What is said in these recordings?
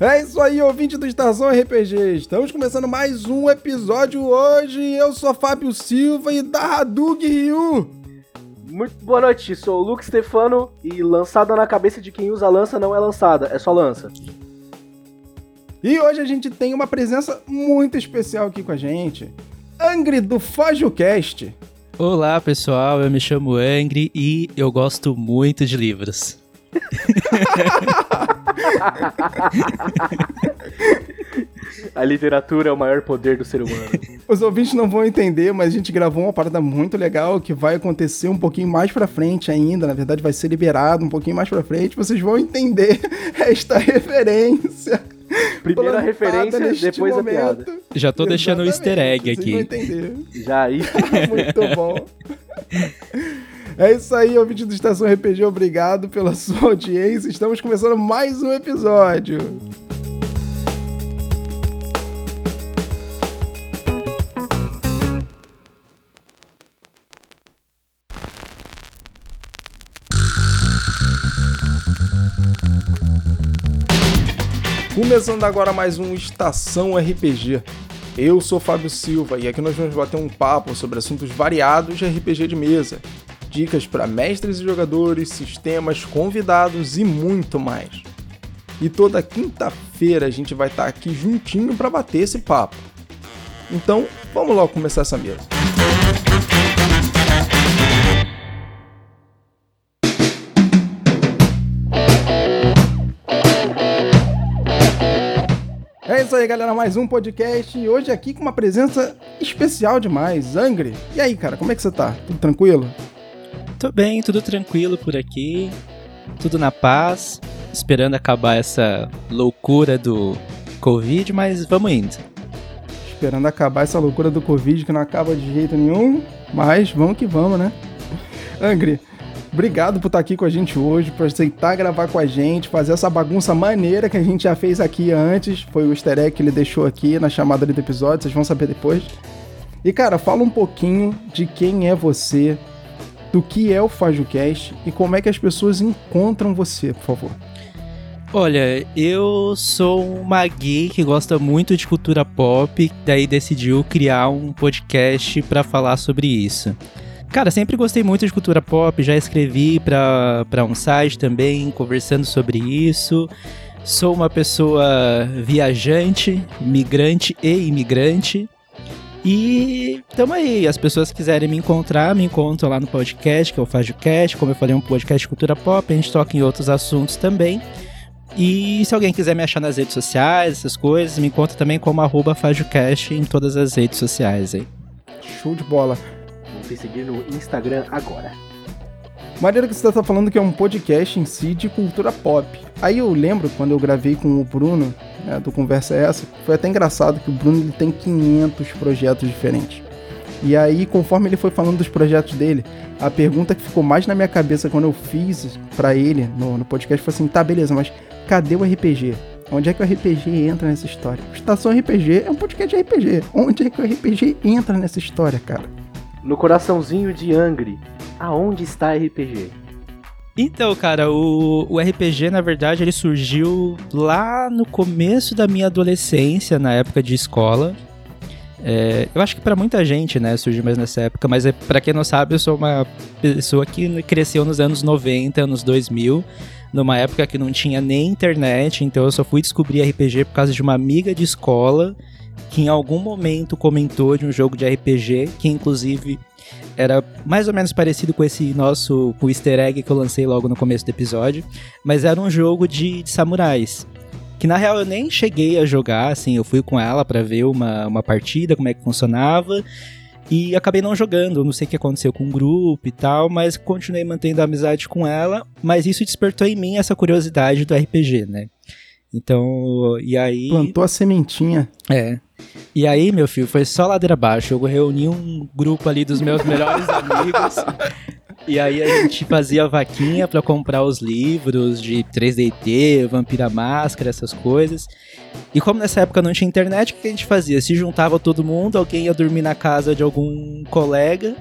É isso aí, ouvinte do Estação RPG. Estamos começando mais um episódio hoje. Eu sou Fábio Silva e da Hadug Ryu. Muito boa noite, sou o Luke Stefano e lançada na cabeça de quem usa lança não é lançada, é só lança. E hoje a gente tem uma presença muito especial aqui com a gente. Angry do FajoCast. Olá pessoal, eu me chamo Angry e eu gosto muito de livros. A literatura é o maior poder do ser humano. Os ouvintes não vão entender, mas a gente gravou uma parada muito legal que vai acontecer um pouquinho mais pra frente ainda. Na verdade, vai ser liberado um pouquinho mais pra frente. Vocês vão entender esta referência. Primeira referência, depois momento. a piada. Já tô deixando o easter egg aqui. Vão entender. Já aí. muito bom. É isso aí, ouvinte do Estação RPG, obrigado pela sua audiência. Estamos começando mais um episódio. Começando agora mais um Estação RPG. Eu sou Fábio Silva e aqui nós vamos bater um papo sobre assuntos variados de RPG de mesa, dicas para mestres e jogadores, sistemas, convidados e muito mais. E toda quinta-feira a gente vai estar aqui juntinho para bater esse papo. Então, vamos logo começar essa mesa. É isso aí, galera. Mais um podcast. E hoje aqui com uma presença especial demais, Angry. E aí, cara, como é que você tá? Tudo tranquilo? Tô bem, tudo tranquilo por aqui. Tudo na paz. Esperando acabar essa loucura do Covid, mas vamos indo. Esperando acabar essa loucura do Covid que não acaba de jeito nenhum. Mas vamos que vamos, né? Angry, Obrigado por estar aqui com a gente hoje, por aceitar gravar com a gente, fazer essa bagunça maneira que a gente já fez aqui antes. Foi o easter egg que ele deixou aqui na chamada do episódio, vocês vão saber depois. E cara, fala um pouquinho de quem é você, do que é o FajoCast e como é que as pessoas encontram você, por favor. Olha, eu sou uma gay que gosta muito de cultura pop, daí decidiu criar um podcast para falar sobre isso. Cara, sempre gostei muito de cultura pop, já escrevi para um site também, conversando sobre isso. Sou uma pessoa viajante, migrante e imigrante. E tamo aí, as pessoas quiserem me encontrar, me encontram lá no podcast, que é o FajoCast, como eu falei, é um podcast de cultura pop, a gente toca em outros assuntos também. E se alguém quiser me achar nas redes sociais, essas coisas, me encontra também como arroba FajoCast em todas as redes sociais aí. Show de bola me seguir no Instagram agora. Maneiro que você tá falando que é um podcast em si de cultura pop. Aí eu lembro quando eu gravei com o Bruno, né, do Conversa Essa, foi até engraçado que o Bruno ele tem 500 projetos diferentes. E aí, conforme ele foi falando dos projetos dele, a pergunta que ficou mais na minha cabeça quando eu fiz para ele no, no podcast foi assim: tá, beleza, mas cadê o RPG? Onde é que o RPG entra nessa história? Estação RPG é um podcast de RPG. Onde é que o RPG entra nessa história, cara? No coraçãozinho de Angry, aonde está RPG? Então, cara, o, o RPG, na verdade, ele surgiu lá no começo da minha adolescência, na época de escola. É, eu acho que para muita gente, né, surgiu mais nessa época, mas é, para quem não sabe, eu sou uma pessoa que cresceu nos anos 90, anos 2000, numa época que não tinha nem internet, então eu só fui descobrir RPG por causa de uma amiga de escola que em algum momento comentou de um jogo de RPG, que inclusive era mais ou menos parecido com esse nosso com o easter egg que eu lancei logo no começo do episódio, mas era um jogo de, de samurais. Que na real eu nem cheguei a jogar, assim, eu fui com ela para ver uma, uma partida, como é que funcionava, e acabei não jogando, não sei o que aconteceu com o grupo e tal, mas continuei mantendo a amizade com ela, mas isso despertou em mim essa curiosidade do RPG, né? Então, e aí. Plantou a sementinha. É. E aí, meu filho, foi só ladeira abaixo. Eu reuni um grupo ali dos meus melhores amigos. E aí a gente fazia vaquinha para comprar os livros de 3DT, Vampira Máscara, essas coisas. E como nessa época não tinha internet, o que a gente fazia? Se juntava todo mundo, alguém ia dormir na casa de algum colega,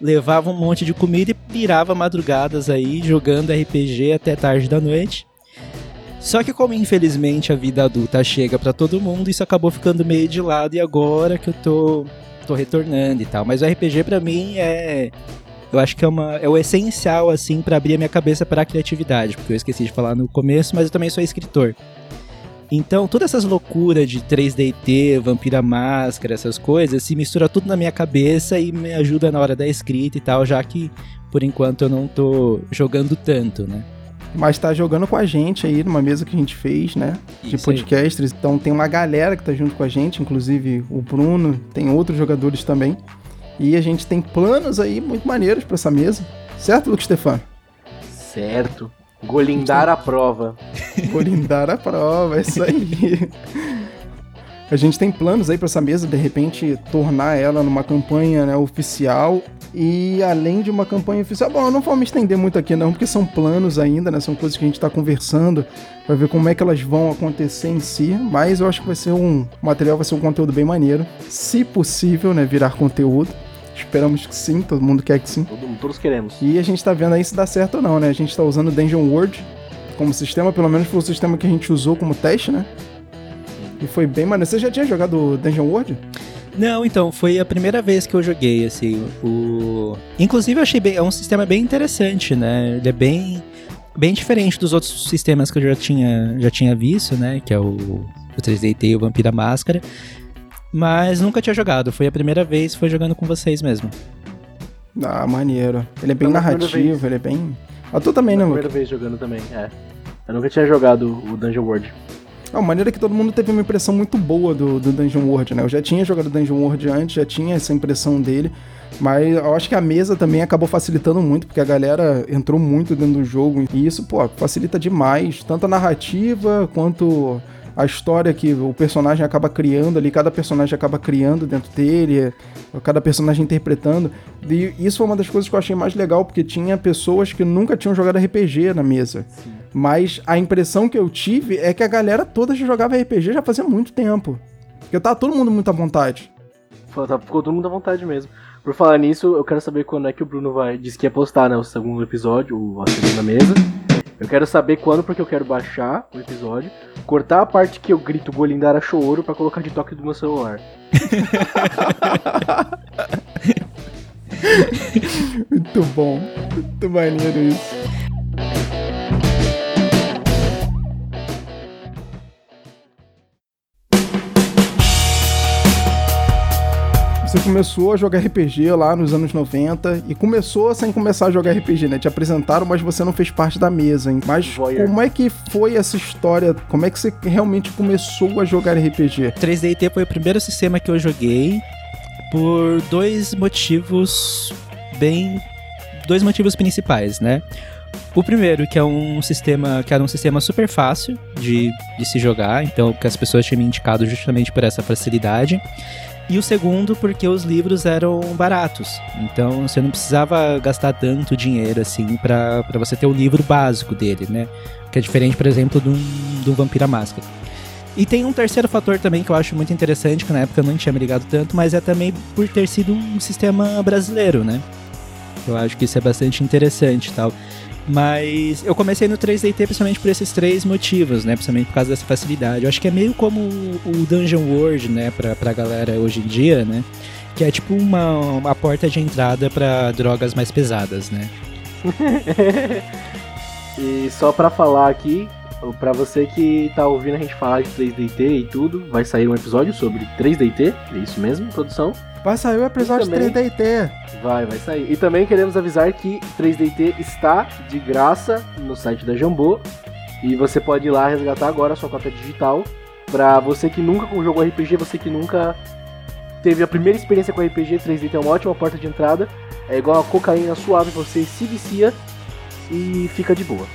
levava um monte de comida e pirava madrugadas aí jogando RPG até tarde da noite. Só que como infelizmente a vida adulta chega para todo mundo, isso acabou ficando meio de lado e agora que eu tô tô retornando e tal. Mas o RPG para mim é eu acho que é, uma, é o essencial, assim, para abrir a minha cabeça para a criatividade, porque eu esqueci de falar no começo, mas eu também sou escritor. Então, todas essas loucuras de 3DT, Vampira Máscara, essas coisas, se mistura tudo na minha cabeça e me ajuda na hora da escrita e tal, já que por enquanto eu não tô jogando tanto, né? Mas tá jogando com a gente aí numa mesa que a gente fez, né? De Isso podcasters. Aí. Então tem uma galera que tá junto com a gente, inclusive o Bruno, tem outros jogadores também. E a gente tem planos aí muito maneiros para essa mesa. Certo, Luke Stefano? Certo. Golindar a prova. Golindar a prova, é isso aí. a gente tem planos aí para essa mesa, de repente, tornar ela numa campanha né, oficial. E além de uma campanha oficial, bom, eu não vou me estender muito aqui não, porque são planos ainda, né? São coisas que a gente está conversando para ver como é que elas vão acontecer em si. Mas eu acho que vai ser um o material, vai ser um conteúdo bem maneiro. Se possível, né? Virar conteúdo. Esperamos que sim, todo mundo quer que sim. Todo, todos queremos. E a gente tá vendo aí se dá certo ou não, né? A gente tá usando o Dungeon World como sistema, pelo menos foi o sistema que a gente usou como teste, né? E foi bem maneiro. Você já tinha jogado Dungeon World? Não, então, foi a primeira vez que eu joguei, assim, o... Inclusive eu achei bem, é um sistema bem interessante, né? Ele é bem, bem diferente dos outros sistemas que eu já tinha, já tinha visto, né? Que é o, o 3D e o Vampira Máscara. Mas nunca tinha jogado. Foi a primeira vez, foi jogando com vocês mesmo. Ah, maneiro. Ele é bem narrativo, ele é bem. Ah, tu também, né, Primeira vez jogando também, é. Eu nunca tinha jogado o Dungeon World. É, a maneira que todo mundo teve uma impressão muito boa do, do Dungeon World, né? Eu já tinha jogado Dungeon World antes, já tinha essa impressão dele, mas eu acho que a mesa também acabou facilitando muito, porque a galera entrou muito dentro do jogo, e isso, pô, facilita demais, tanto a narrativa quanto a história que o personagem acaba criando ali, cada personagem acaba criando dentro dele, cada personagem interpretando. E isso foi uma das coisas que eu achei mais legal, porque tinha pessoas que nunca tinham jogado RPG na mesa. Sim. Mas a impressão que eu tive é que a galera toda já jogava RPG já fazia muito tempo. Porque tava todo mundo muito à vontade. Tá, ficou todo mundo à vontade mesmo. Por falar nisso, eu quero saber quando é que o Bruno vai. Disse que ia postar, né? O segundo episódio, a segunda mesa. Eu quero saber quando, porque eu quero baixar o episódio, cortar a parte que eu grito Golindara Choro pra colocar de toque do meu celular. muito bom. Muito maneiro isso. Você começou a jogar RPG lá nos anos 90 e começou sem começar a jogar RPG, né? Te apresentaram, mas você não fez parte da mesa, hein? Mas Voyeur. como é que foi essa história? Como é que você realmente começou a jogar RPG? 3DT foi o primeiro sistema que eu joguei por dois motivos bem dois motivos principais, né? O primeiro, que é um sistema que era um sistema super fácil de, de se jogar, então que as pessoas tinham me indicado justamente por essa facilidade. E o segundo, porque os livros eram baratos. Então você não precisava gastar tanto dinheiro assim para você ter o livro básico dele, né? Que é diferente, por exemplo, do, do Vampira Máscara. E tem um terceiro fator também que eu acho muito interessante, que na época eu não tinha me ligado tanto, mas é também por ter sido um sistema brasileiro, né? Eu acho que isso é bastante interessante tal. Mas eu comecei no 3DT principalmente por esses três motivos, né? Principalmente por causa dessa facilidade. Eu acho que é meio como o Dungeon World, né? Pra, pra galera hoje em dia, né? Que é tipo uma, uma porta de entrada para drogas mais pesadas, né? e só pra falar aqui, para você que tá ouvindo a gente falar de 3DT e tudo, vai sair um episódio sobre 3DT, é isso mesmo, produção? Vai sair o episódio também, 3DT. Vai, vai sair. E também queremos avisar que 3DT está de graça no site da Jambô. E você pode ir lá resgatar agora a sua cópia digital. Pra você que nunca jogou RPG, você que nunca teve a primeira experiência com RPG, 3DT é uma ótima porta de entrada. É igual a cocaína suave, você se vicia e fica de boa.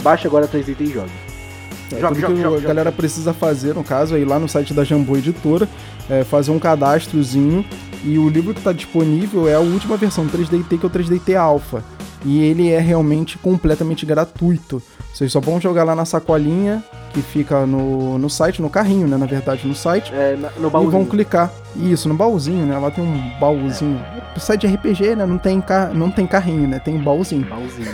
Baixa agora 3DT e joga. É, joga, joga, que joga, a galera precisa fazer, no caso, é ir lá no site da Jambô Editora, é, fazer um cadastrozinho. E o livro que está disponível é a última versão 3DT, que é o 3DT Alpha. E ele é realmente completamente gratuito. Vocês só vão jogar lá na sacolinha que fica no, no site, no carrinho, né? Na verdade, no site. É, no baúzinho. E vão clicar. Isso, no baúzinho, né? Lá tem um baúzinho. É. Site de RPG, né? Não tem, car... não tem carrinho, né? Tem um baúzinho. Baúzinho.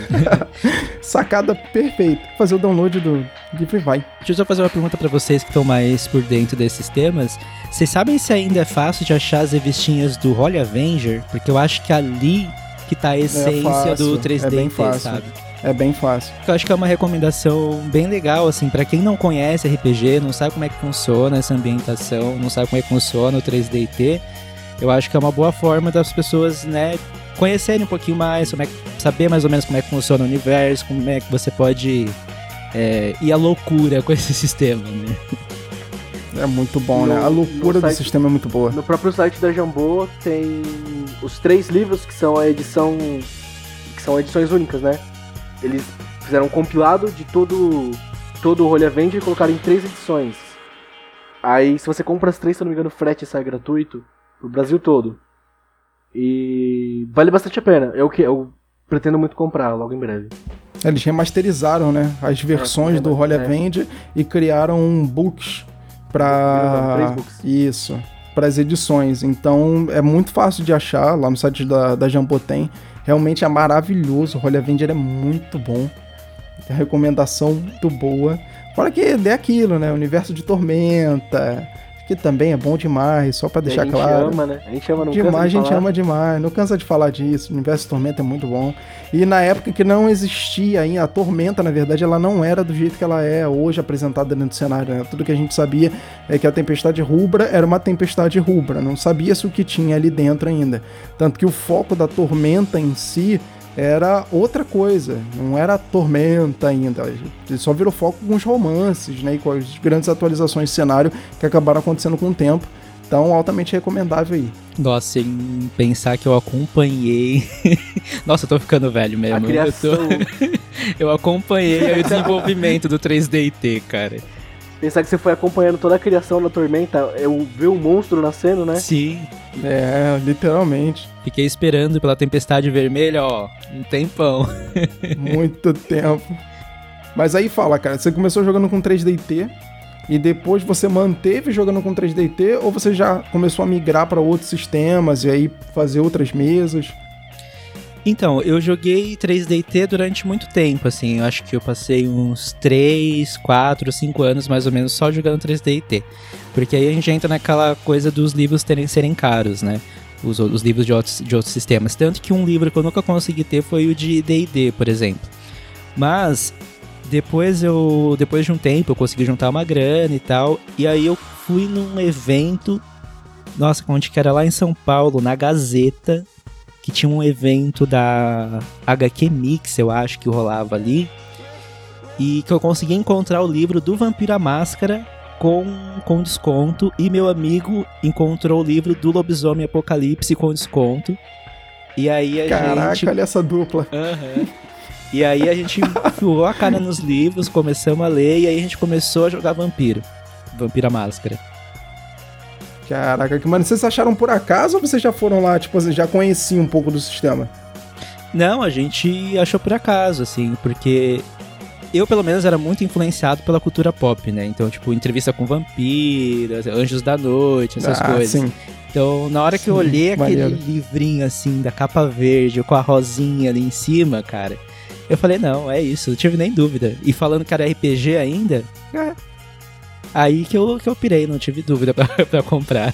Sacada perfeita. Fazer o download do livro e vai. Deixa eu só fazer uma pergunta para vocês que estão mais por dentro desses temas. Vocês sabem se ainda é fácil de achar as revistinhas do Holy Avenger? Porque eu acho que ali que tá a é essência é do 3D, é bem fácil. sabe? É bem fácil. Eu acho que é uma recomendação bem legal, assim, para quem não conhece RPG, não sabe como é que funciona essa ambientação, não sabe como é que funciona o 3DT, eu acho que é uma boa forma das pessoas, né, conhecerem um pouquinho mais, é que, saber mais ou menos como é que funciona o universo, como é que você pode é, ir à loucura com esse sistema, né? É muito bom, no, né? A loucura do sistema é muito boa. No próprio site da Jambô tem os três livros que são a edição. que são edições únicas, né? Eles fizeram um compilado de todo, todo o Rolha Vende e colocaram em três edições. Aí, se você compra as três, se não me engano, o frete sai gratuito pro Brasil todo. E vale bastante a pena. É o que eu pretendo muito comprar logo em breve. Eles remasterizaram, né, as versões é, do Rolha é. Vende e criaram um books para isso, para as edições. Então é muito fácil de achar lá no site da da Jambotem. Realmente é maravilhoso. O Holy Avenger é muito bom. Tem recomendação muito boa. Fora que é aquilo, né? Universo de Tormenta, que também é bom demais, só para deixar claro. A gente ama, né? A gente ama, não demais, cansa de a gente ama demais, não cansa de falar disso. O Universo Tormenta é muito bom. E na época que não existia ainda, a Tormenta, na verdade, ela não era do jeito que ela é hoje apresentada dentro do cenário. Né? Tudo que a gente sabia é que a tempestade rubra era uma tempestade rubra, não sabia-se o que tinha ali dentro ainda. Tanto que o foco da Tormenta em si era outra coisa, não era tormenta ainda. Ele só virou foco com os romances, né? E com as grandes atualizações de cenário que acabaram acontecendo com o tempo. Então, altamente recomendável aí. Nossa, sem pensar que eu acompanhei. Nossa, eu tô ficando velho mesmo. A criação. Eu, tô... eu acompanhei o desenvolvimento do 3DT, cara. Pensar que você foi acompanhando toda a criação da Tormenta, eu ver o monstro nascendo, né? Sim. É, literalmente. Fiquei esperando pela tempestade vermelha, ó, um tempão. Muito tempo. Mas aí fala, cara, você começou jogando com 3DT e depois você manteve jogando com 3DT ou você já começou a migrar para outros sistemas e aí fazer outras mesas? Então, eu joguei 3DT durante muito tempo, assim. Eu acho que eu passei uns 3, 4, 5 anos mais ou menos só jogando 3DT. Porque aí a gente entra naquela coisa dos livros terem, serem caros, né? Os, os livros de outros, de outros sistemas. Tanto que um livro que eu nunca consegui ter foi o de DD, por exemplo. Mas depois eu depois de um tempo eu consegui juntar uma grana e tal e aí eu fui num evento nossa onde que era lá em São Paulo na Gazeta que tinha um evento da HQ Mix, eu acho que rolava ali, e que eu consegui encontrar o livro do Vampira Máscara com, com desconto, e meu amigo encontrou o livro do Lobisomem Apocalipse com desconto. E aí a Caraca, gente. olha essa dupla. Uhum. E aí a gente enfiou a cara nos livros, começamos a ler, e aí a gente começou a jogar Vampiro. Vampira Máscara. Caraca, que mano, vocês acharam por acaso ou vocês já foram lá, tipo, já conheciam um pouco do sistema? Não, a gente achou por acaso, assim, porque eu, pelo menos, era muito influenciado pela cultura pop, né? Então, tipo, entrevista com vampiros, anjos da noite, essas ah, coisas. Sim. Então, na hora que sim, eu olhei aquele maneiro. livrinho, assim, da capa verde, com a rosinha ali em cima, cara, eu falei, não, é isso, não tive nem dúvida. E falando que era RPG ainda, é, Aí que eu, que eu pirei, não tive dúvida pra, pra comprar.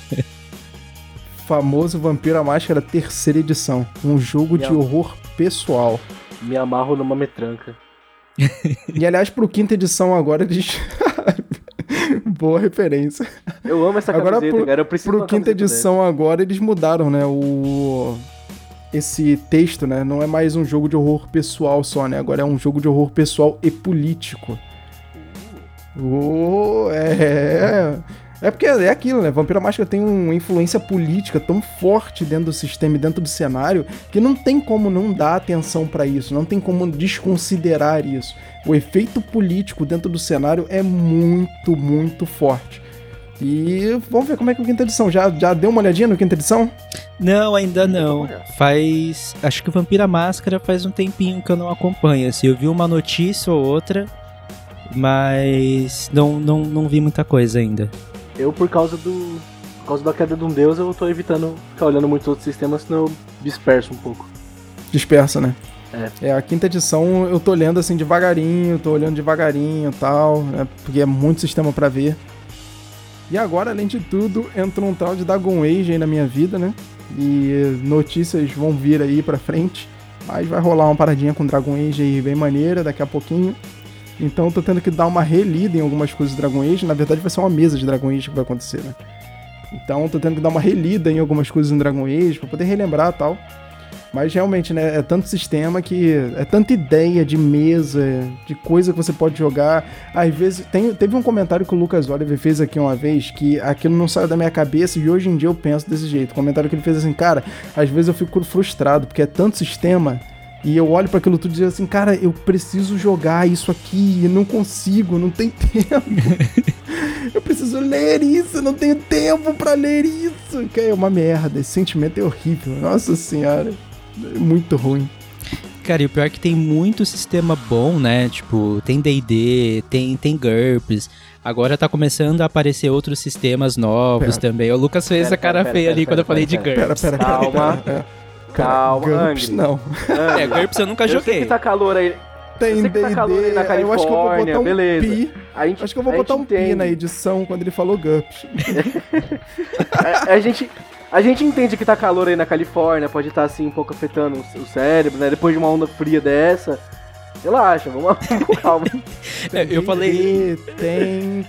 Famoso Vampiro a Máscara terceira edição. Um jogo de horror pessoal. Me amarro numa metranca. e aliás, pro quinta edição agora eles. Boa referência. Eu amo essa agora, camiseta, pro, cara. Eu preciso Pro quinta edição dele. agora eles mudaram, né? O. Esse texto, né? Não é mais um jogo de horror pessoal só, né? Agora é um jogo de horror pessoal e político. Oh, é. É porque é aquilo, né? Vampira Máscara tem uma influência política tão forte dentro do sistema e dentro do cenário que não tem como não dar atenção para isso, não tem como desconsiderar isso. O efeito político dentro do cenário é muito, muito forte. E vamos ver como é que é a quinta edição. Já, já deu uma olhadinha no quinta edição? Não, ainda não. Faz. Acho que Vampira Máscara faz um tempinho que eu não acompanho. Assim, eu vi uma notícia ou outra mas não, não, não vi muita coisa ainda. Eu, por causa do Por causa da queda de um deus, eu tô evitando ficar olhando muitos outros sistemas, senão eu disperso um pouco. Dispersa, né? É. É, a quinta edição eu tô lendo assim devagarinho, tô olhando devagarinho e tal, né? Porque é muito sistema pra ver. E agora, além de tudo, entra um tal de Dragon Age aí na minha vida, né? E notícias vão vir aí pra frente. Mas vai rolar uma paradinha com Dragon Age aí bem maneira daqui a pouquinho. Então eu tô tendo que dar uma relida em algumas coisas de Dragon Age. Na verdade, vai ser uma mesa de Dragon Age que vai acontecer, né? Então eu tô tendo que dar uma relida em algumas coisas em Dragon Age pra poder relembrar tal. Mas realmente, né, é tanto sistema que. É tanta ideia de mesa, de coisa que você pode jogar. Às vezes. Tem, teve um comentário que o Lucas Oliver fez aqui uma vez que aquilo não saiu da minha cabeça e hoje em dia eu penso desse jeito. O comentário que ele fez assim, cara, às vezes eu fico frustrado porque é tanto sistema. E eu olho para aquilo tudo e digo assim, cara, eu preciso jogar isso aqui e não consigo, não tem tempo. eu preciso ler isso, não tenho tempo para ler isso. Que é uma merda, esse sentimento é horrível. Nossa senhora. É muito ruim. Cara, e o pior é que tem muito sistema bom, né? Tipo, tem D&D, tem, tem GURPS. Agora tá começando a aparecer outros sistemas novos Pera. também. O Lucas fez Pera, a cara pera, feia pera, ali pera, quando eu falei pera, de Pera, GURPS. pera, pera. Calma. Calma, GURPS, Angry. não. Angry, É, GURPS eu nunca eu sei joguei. que tá calor aí. Tem sei que tá calor aí na D&D, eu acho que eu vou Califórnia, botar um beleza. pi. A gente, Acho que eu vou a botar um pi entende. na edição quando ele falou GURPS. A, a gente, a gente entende que tá calor aí na Califórnia, pode estar assim um pouco afetando o, cérebro, né? Depois de uma onda fria dessa. Relaxa, vamos lá com calma. É, eu falei. Tem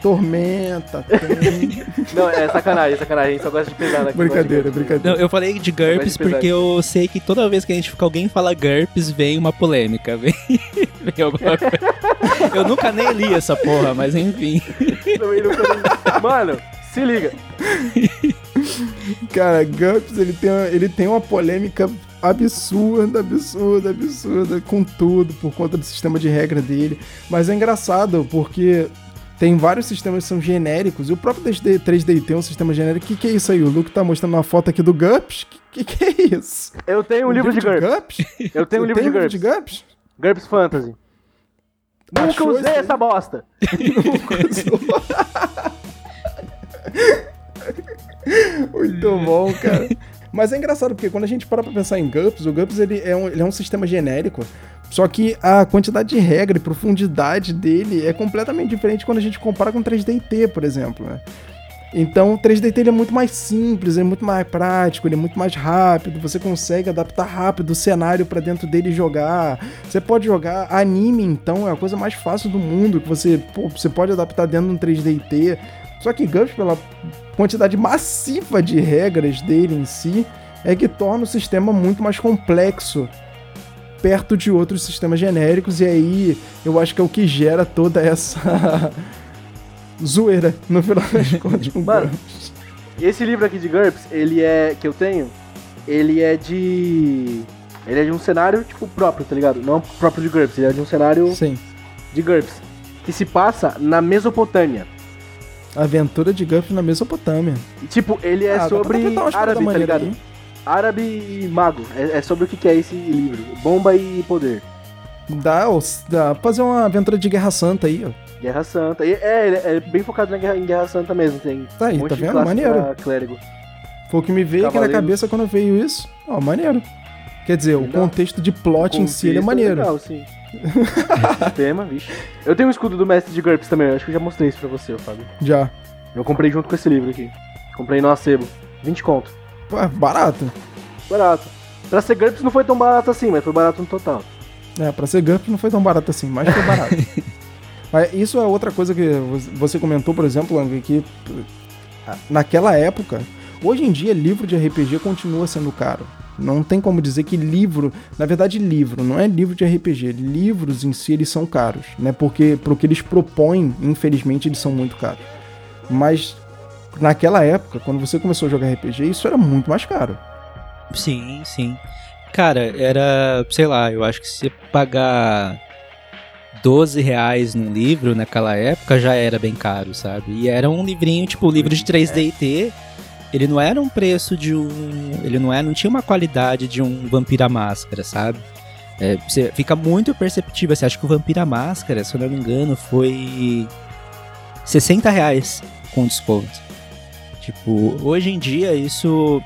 tormenta, tem... Não, é sacanagem, sacanagem. A gente só gosta de pesar aqui. brincadeira, Não, brincadeira. eu falei de GURPS de porque eu sei que toda vez que a gente alguém fala GURPS, vem uma polêmica. Vem, vem alguma coisa. Eu nunca nem li essa porra, mas enfim. Também nunca- Mano, se liga. Cara, GURPS, ele tem, ele tem uma polêmica absurda, absurda, absurda com tudo, por conta do sistema de regra dele. Mas é engraçado, porque tem vários sistemas que são genéricos, e o próprio 3D 3D tem um sistema genérico. O que, que é isso aí? O Luke tá mostrando uma foto aqui do GURPS? Que, que, que é isso? Eu tenho um livro de GURPS. Eu tenho um livro de GURPS. de GURPS? GURPS Fantasy. Nunca Achou usei essa bosta. Muito bom, cara. Mas é engraçado, porque quando a gente para pra pensar em GURPS, o GURPS ele é, um, ele é um sistema genérico, só que a quantidade de regra e profundidade dele é completamente diferente quando a gente compara com 3D&T, por exemplo, né? Então, o 3D ele é muito mais simples, é muito mais prático, ele é muito mais rápido, você consegue adaptar rápido o cenário pra dentro dele jogar. Você pode jogar anime, então, é a coisa mais fácil do mundo, que você, pô, você pode adaptar dentro de um 3D Só que GURPS, pela quantidade massiva de regras dele em si, é que torna o sistema muito mais complexo perto de outros sistemas genéricos, e aí eu acho que é o que gera toda essa zoeira no final das contas com Mano, GURPS. Esse livro aqui de GURPS, ele é. que eu tenho, ele é de. Ele é de um cenário, tipo, próprio, tá ligado? Não próprio de GURPS, ele é de um cenário Sim. de GURPS. Que se passa na Mesopotâmia. Aventura de GURPS na Mesopotâmia. Tipo, ele é Ah, sobre árabe, tá ligado? aí. Árabe e mago. É, é sobre o que é esse livro. Bomba e poder. Dá, dá pra fazer uma aventura de Guerra Santa aí, ó. Guerra Santa. E é, ele é bem focado na guerra, em Guerra Santa mesmo. Tem Tá aí, um tá vendo? Maneiro. clérigo. Foi o que me veio aqui na cabeça quando veio isso. Ó, maneiro. Quer dizer, o contexto de plot em si é Contexto maneiro. Legal, sim. Sistema, vixe. Eu tenho um escudo do mestre de GURPS também, acho que eu já mostrei isso pra você, Fábio. Já. Eu comprei junto com esse livro aqui. Comprei no Acebo. 20 conto. Pô, é barato. Barato. Pra ser GURPS não foi tão barato assim, mas foi barato no total. É, pra ser GURPS não foi tão barato assim, mas foi barato. mas isso é outra coisa que você comentou, por exemplo, Lang, que ah, naquela época, hoje em dia livro de RPG continua sendo caro. Não tem como dizer que livro, na verdade livro, não é livro de RPG, livros em si eles são caros, né? Porque pro que eles propõem, infelizmente eles são muito caros. Mas naquela época, quando você começou a jogar RPG, isso era muito mais caro. Sim, sim. Cara, era, sei lá, eu acho que se pagar 12 reais num livro naquela época já era bem caro, sabe? E era um livrinho, tipo, livro de 3D&T, ele não era um preço de um... Ele não, era, não tinha uma qualidade de um Vampira Máscara, sabe? É, você fica muito perceptível, você acha que o Vampira Máscara, se eu não me engano, foi 60 reais com desconto. Tipo, hoje em dia isso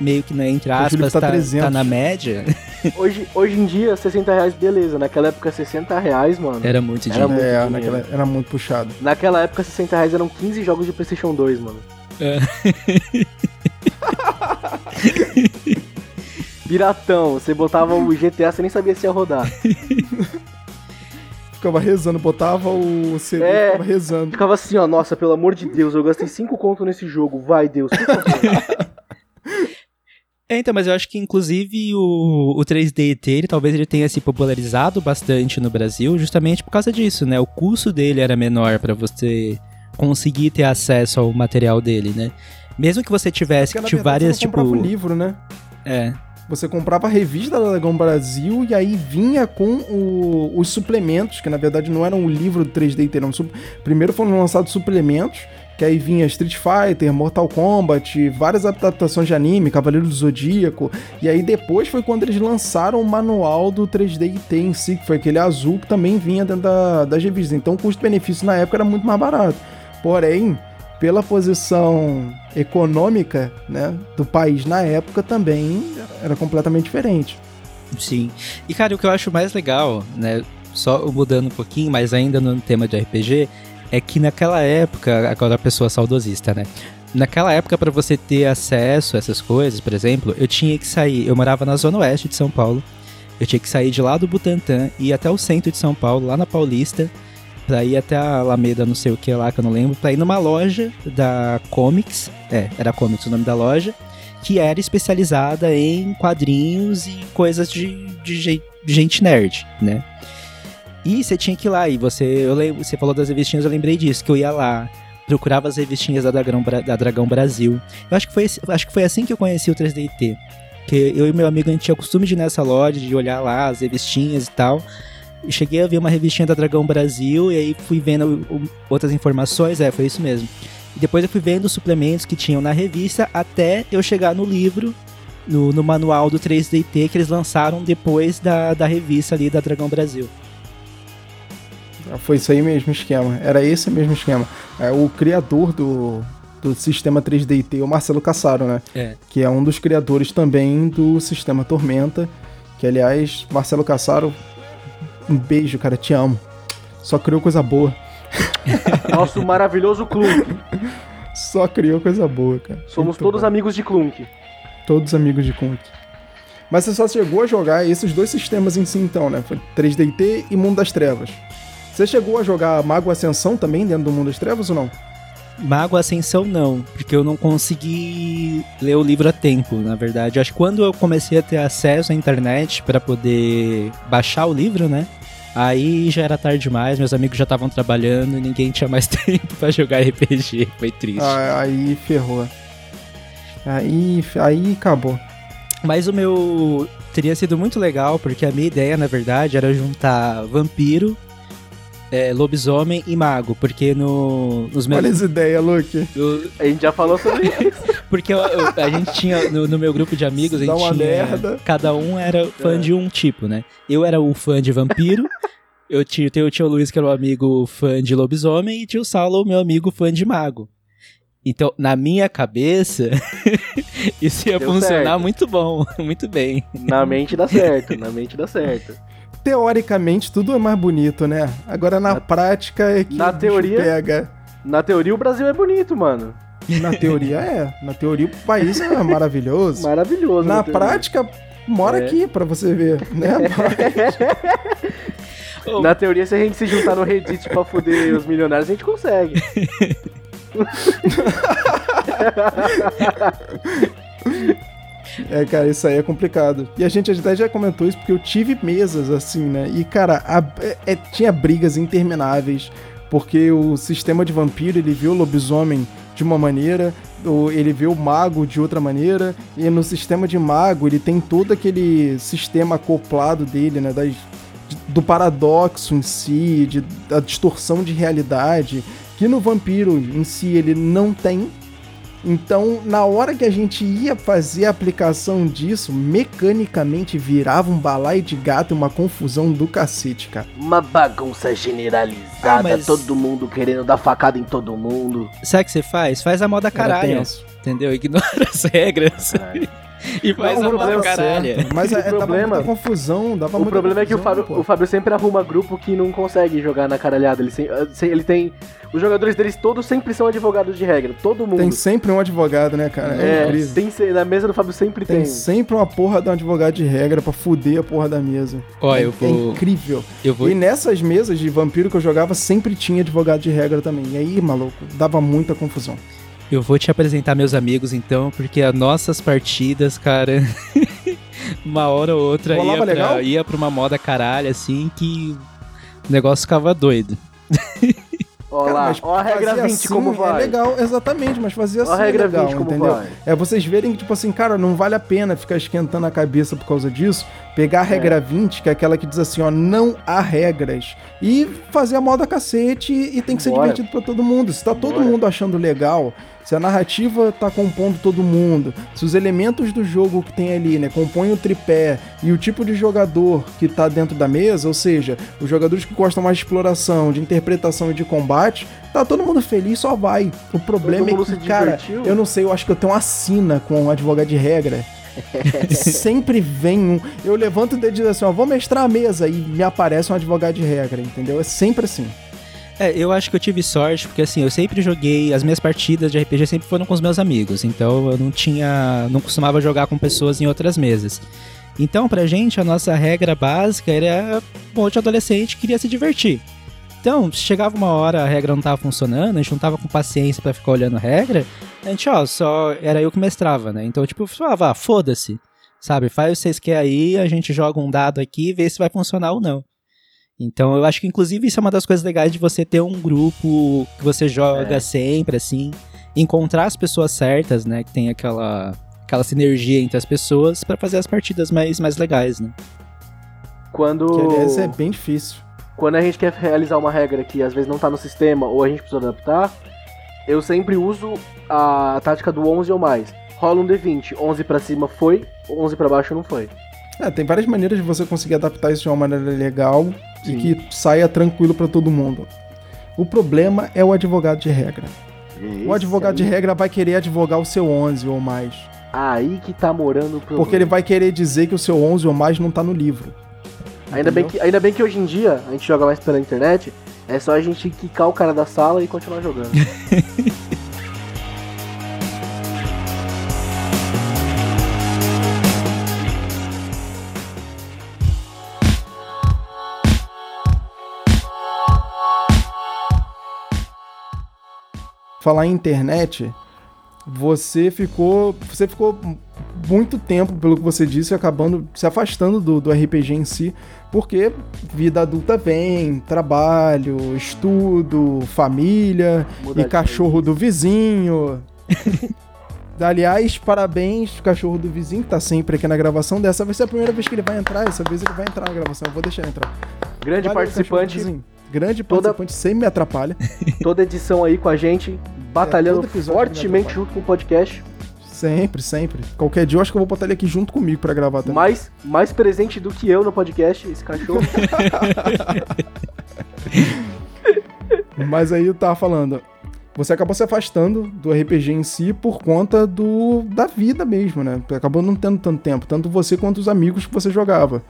meio que, né, entre aspas, tá tá, 300. tá na média. Hoje, hoje em dia, 60 reais, beleza. Naquela época, 60 reais, mano. Era muito Era dinheiro. muito é, dinheiro. naquela, era muito puxado. Naquela época, 60 reais eram 15 jogos de PlayStation 2, mano. É. Piratão, você botava o GTA, você nem sabia se ia rodar. Ficava rezando, botava o CD É. e ficava rezando. Ficava assim, ó, nossa, pelo amor de Deus, eu gastei 5 conto nesse jogo, vai Deus, por favor. É, então, mas eu acho que inclusive o, o 3DT, ele, talvez ele tenha se popularizado bastante no Brasil justamente por causa disso, né? O custo dele era menor pra você conseguir ter acesso ao material dele, né? Mesmo que você tivesse Porque, que verdade, várias, você não tipo. o livro, né? É. Você comprava a revista da Dragão Brasil e aí vinha com o- os suplementos, que na verdade não eram o livro do 3D eram sup- Primeiro foram lançados suplementos, que aí vinha Street Fighter, Mortal Kombat, várias adaptações de anime, Cavaleiro do Zodíaco. E aí depois foi quando eles lançaram o manual do 3D em si, que foi aquele azul que também vinha dentro da, das revistas. Então o custo-benefício na época era muito mais barato. Porém, pela posição econômica né, do país na época também era completamente diferente. Sim. E, cara, o que eu acho mais legal, né? Só mudando um pouquinho, mas ainda no tema de RPG, é que naquela época, agora a pessoa saudosista, né? Naquela época, pra você ter acesso a essas coisas, por exemplo, eu tinha que sair. Eu morava na zona oeste de São Paulo. Eu tinha que sair de lá do Butantã e ir até o centro de São Paulo, lá na Paulista, pra ir até a Alameda, não sei o que lá, que eu não lembro, pra ir numa loja da Comics. É, era Comics o nome da loja que era especializada em quadrinhos e coisas de, de gen- gente nerd, né? E você tinha que ir lá, e você, eu lembro, você falou das revistinhas, eu lembrei disso, que eu ia lá, procurava as revistinhas da Dragão, da Dragão Brasil. Eu acho que, foi, acho que foi assim que eu conheci o 3DT. Que eu e meu amigo, a gente tinha costume de ir nessa loja, de olhar lá as revistinhas e tal. Cheguei a ver uma revistinha da Dragão Brasil, e aí fui vendo outras informações, é, foi isso mesmo. E depois eu fui vendo os suplementos que tinham na revista até eu chegar no livro, no, no manual do 3DT que eles lançaram depois da, da revista ali da Dragão Brasil. Foi isso aí mesmo esquema. Era esse mesmo esquema. É, o criador do, do sistema 3DT, o Marcelo Cassaro, né? É. Que é um dos criadores também do sistema Tormenta. Que, aliás, Marcelo Cassaro, um beijo, cara, te amo. Só criou coisa boa. Nosso maravilhoso Clunk. Só criou coisa boa, cara. Somos Muito todos bom. amigos de Clunk. Todos amigos de Kunk. Mas você só chegou a jogar esses dois sistemas em si, então, né? Foi 3DT e Mundo das Trevas. Você chegou a jogar Mago Ascensão também dentro do Mundo das Trevas ou não? Mago Ascensão não, porque eu não consegui ler o livro a tempo, na verdade. Acho que quando eu comecei a ter acesso à internet pra poder baixar o livro, né? Aí já era tarde demais, meus amigos já estavam trabalhando e ninguém tinha mais tempo pra jogar RPG. Foi triste. Ah, aí ferrou. Aí, aí acabou. Mas o meu teria sido muito legal, porque a minha ideia, na verdade, era juntar vampiro, é, lobisomem e mago. Porque no, nos meus. Olha as ideias, Luke. no- A gente já falou sobre isso. porque eu- eu- a gente tinha, no, no meu grupo de amigos, a Dá gente uma tinha. merda. Cada um era fã É. de um tipo, né? Eu era o fã de vampiro. Eu tinha, eu tinha o Luiz, que era o amigo fã de lobisomem, e tinha o Saulo, meu amigo fã de mago. Então, na minha cabeça, isso ia Deu funcionar certo. muito bom, muito bem. Na mente dá certo, na mente dá certo. Teoricamente, tudo é mais bonito, né? Agora, na, Na- prática, é que na teoria- pega. Na teoria, o Brasil é bonito, mano. Na teoria, é. Na teoria, o país é maravilhoso. Maravilhoso. Na teoria. prática, mora É. aqui pra você ver, né? Na teoria, se a gente se juntar no Reddit pra foder os milionários, a gente consegue. É, cara, isso aí é complicado. E a gente até já comentou isso porque eu tive mesas assim, né? E, cara, a- é- é- tinha brigas intermináveis, porque o sistema de vampiro ele viu o lobisomem de uma maneira, ele vê o mago de outra maneira, e no sistema de mago ele tem todo aquele sistema acoplado dele, né? Das, do paradoxo em si, de, da distorção de realidade, que no vampiro em si ele não tem. Então, na hora que a gente ia fazer a aplicação disso, mecanicamente virava um balaio de gato e uma confusão do cacete, cara. Uma bagunça generalizada, Ah, mas- todo mundo querendo dar facada em todo mundo. Sabe o que você faz? Faz a moda caralho. Entendeu? Ignora as regras Caralho. E faz Não, a o problema- caralho. certo, Mas O é, dava problema- muita confusão, dava O muita problema é que o confusão, Fábio, pô. o Fábio sempre arruma grupo que não consegue jogar na caralhada. Ele, sem- ele tem. Os jogadores deles todos sempre são advogados de regra. Todo mundo. Tem sempre um advogado, né, cara? É, é, tem na mesa do Fábio sempre Tem tem. sempre uma porra de um advogado de regra pra fuder a porra da mesa. Ó, é, eu é vou. incrível. Eu vou. E nessas mesas de vampiro que eu jogava, sempre tinha advogado de regra também. E aí, maluco, dava muita confusão. Eu vou te apresentar meus amigos então, porque as nossas partidas, cara. uma hora ou outra ia pra, legal? ia pra uma moda caralho, assim, que o negócio ficava doido. Ó Cara, lá, mas ó a regra fazia 20 assim como vai. É legal, exatamente, mas fazia Ó a assim é regra legal, 20 como entendeu? vai. É vocês verem que, tipo assim, cara, não vale a pena ficar esquentando a cabeça por causa disso. Pegar a regra 20, que é aquela que diz assim, ó, não há regras. E fazer a moda cacete e tem que ser Bora. divertido pra todo mundo. Se tá todo Bora. mundo achando legal, se a narrativa tá compondo todo mundo, se os elementos do jogo que tem ali, né, compõem o tripé e o tipo de jogador que tá dentro da mesa, ou seja, os jogadores que gostam mais de exploração, de interpretação e de combate, tá todo mundo feliz, só vai. O problema é que, cara, divertiu. eu não sei, eu acho que eu tenho uma sina com um advogado de regra. Sempre vem um. Eu levanto o dedo e digo assim, ó, vou mestrar a mesa e me aparece um advogado de regra, entendeu? É sempre assim. É, eu acho que eu tive sorte, porque assim, eu sempre joguei, as minhas partidas de RPG sempre foram com os meus amigos, então eu não tinha, não costumava jogar com pessoas em outras mesas. Então, pra gente, a nossa regra básica era, um monte de adolescente que queria se divertir. Então, chegava uma hora, a regra não tava funcionando, a gente não tava com paciência pra ficar olhando a regra, a gente, ó, só era eu que mestrava, né? Então, tipo, falava, ah, foda-se, sabe? Faz o que vocês querem aí, a gente joga um dado aqui e vê se vai funcionar ou não. Então eu acho que inclusive isso é uma das coisas legais de você ter um grupo que você joga É. sempre, assim, encontrar as pessoas certas, né? Que tem aquela, aquela sinergia entre as pessoas pra fazer as partidas mais, mais legais, né? Quando, Que aliás é bem difícil. quando a gente quer realizar uma regra que às vezes não tá no sistema ou a gente precisa adaptar, eu sempre uso a tática do 11 ou mais. Rola um D20, 11 pra cima foi, 11 pra baixo não foi. É, tem várias maneiras de você conseguir adaptar isso de uma maneira legal Sim. e que saia tranquilo pra todo mundo. O problema é o advogado de regra. O advogado de Esse regra vai querer advogar o seu 11 ou mais. aí, aí que tá morando o problema. Porque ele vai querer dizer que o seu 11 ou mais não tá no livro. Ainda bem, que, ainda bem que hoje em dia a gente joga mais pela internet, é só a gente quicar o cara da sala e continuar jogando. Falar em internet, você ficou. Você ficou muito tempo, pelo que você disse, acabando se afastando do, do RPG em si, porque vida adulta vem, trabalho, estudo, família e cachorro do vizinho. Aliás, parabéns, cachorro do vizinho, que tá sempre aqui na gravação. Dessa vai ser a primeira vez que ele vai entrar. Essa vez ele vai entrar na gravação. Eu vou deixar ele entrar. Grande Valeu, participante. Grande Toda- participante, sempre me atrapalha. toda edição aí com a gente, batalhando todo episódio fortemente me junto com o podcast. Sempre, sempre. Qualquer dia eu acho que eu vou botar ele aqui junto comigo pra gravar também. Mais, mais presente do que eu no podcast, esse cachorro. Mas aí eu tava falando, você acabou se afastando do RPG em si por conta do da vida mesmo, né? Acabou não tendo tanto tempo, tanto você quanto os amigos que você jogava.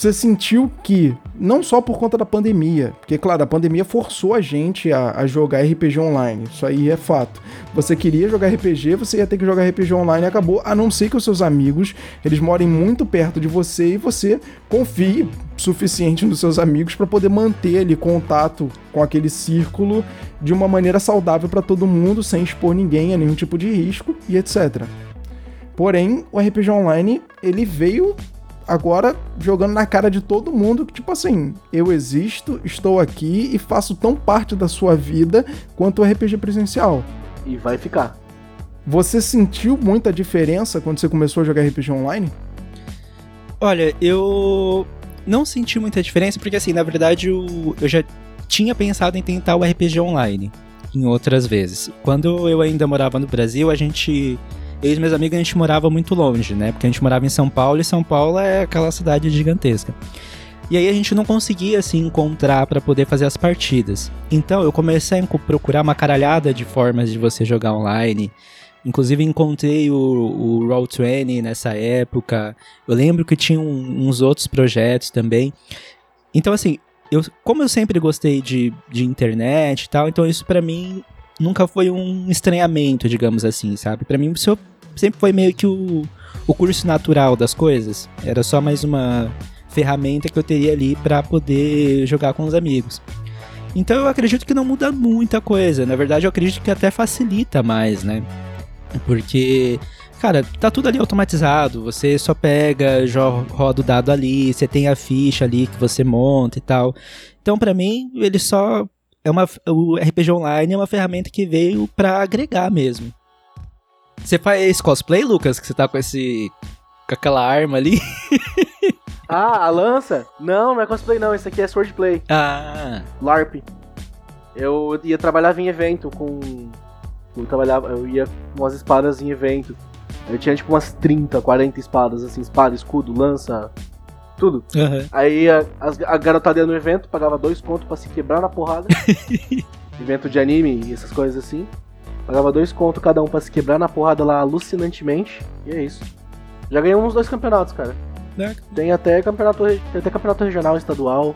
Você sentiu que, não só por conta da pandemia, porque, claro, a pandemia forçou a gente a, a jogar RPG online, isso aí é fato. Você queria jogar RPG, você ia ter que jogar RPG online e acabou, a não ser que os seus amigos, eles morem muito perto de você e você confie suficiente nos seus amigos para poder manter ali contato com aquele círculo de uma maneira saudável para todo mundo, sem expor ninguém a nenhum tipo de risco e etc. Porém, o RPG online, ele veio agora jogando na cara de todo mundo que, tipo assim, eu existo, estou aqui e faço tão parte da sua vida quanto o RPG presencial. e vai ficar. Você sentiu muita diferença quando você começou a jogar RPG online? Olha, eu não senti muita diferença, porque assim, na verdade eu, eu já tinha pensado em tentar o RPG online. em outras vezes. Quando eu ainda morava no Brasil, a gente. Eu e meus amigos, a gente morava muito longe, né? Porque a gente morava em São Paulo e São Paulo é aquela cidade gigantesca. E aí a gente não conseguia se encontrar para poder fazer as partidas. Então eu comecei a procurar uma caralhada de formas de você jogar online. Inclusive encontrei o, o Roll20 nessa época. Eu lembro que tinha um, uns outros projetos também. Então assim, eu, como eu sempre gostei de, de internet e tal, então isso para mim nunca foi um estranhamento, digamos assim, sabe? Para mim isso sempre foi meio que o, o curso natural das coisas. Era só mais uma ferramenta que eu teria ali para poder jogar com os amigos. Então eu acredito que não muda muita coisa. Na verdade, eu acredito que até facilita mais, né? Porque, cara, tá tudo ali automatizado. Você só pega, roda o dado ali, você tem a ficha ali que você monta e tal. Então, para mim, ele só é uma o RPG online é uma ferramenta que veio para agregar mesmo. Você faz cosplay, Lucas, que você tá com esse com aquela arma ali? Ah, a lança? Não, não é cosplay não, isso aqui é swordplay. Ah. LARP. Eu ia trabalhar em evento com. Eu trabalhava, eu ia com umas espadas em evento. Eu tinha tipo umas 30, 40 espadas, assim, espada, escudo, lança, tudo. Uhum. Aí a, a, garotada ia no evento, pagava dois contos pra se quebrar na porrada. evento de anime e essas coisas assim. Pagava dois contos cada um pra se quebrar na porrada lá alucinantemente. E é isso. Já ganhei uns dois campeonatos, cara. Né? Tem até campeonato, tem até campeonato regional, estadual.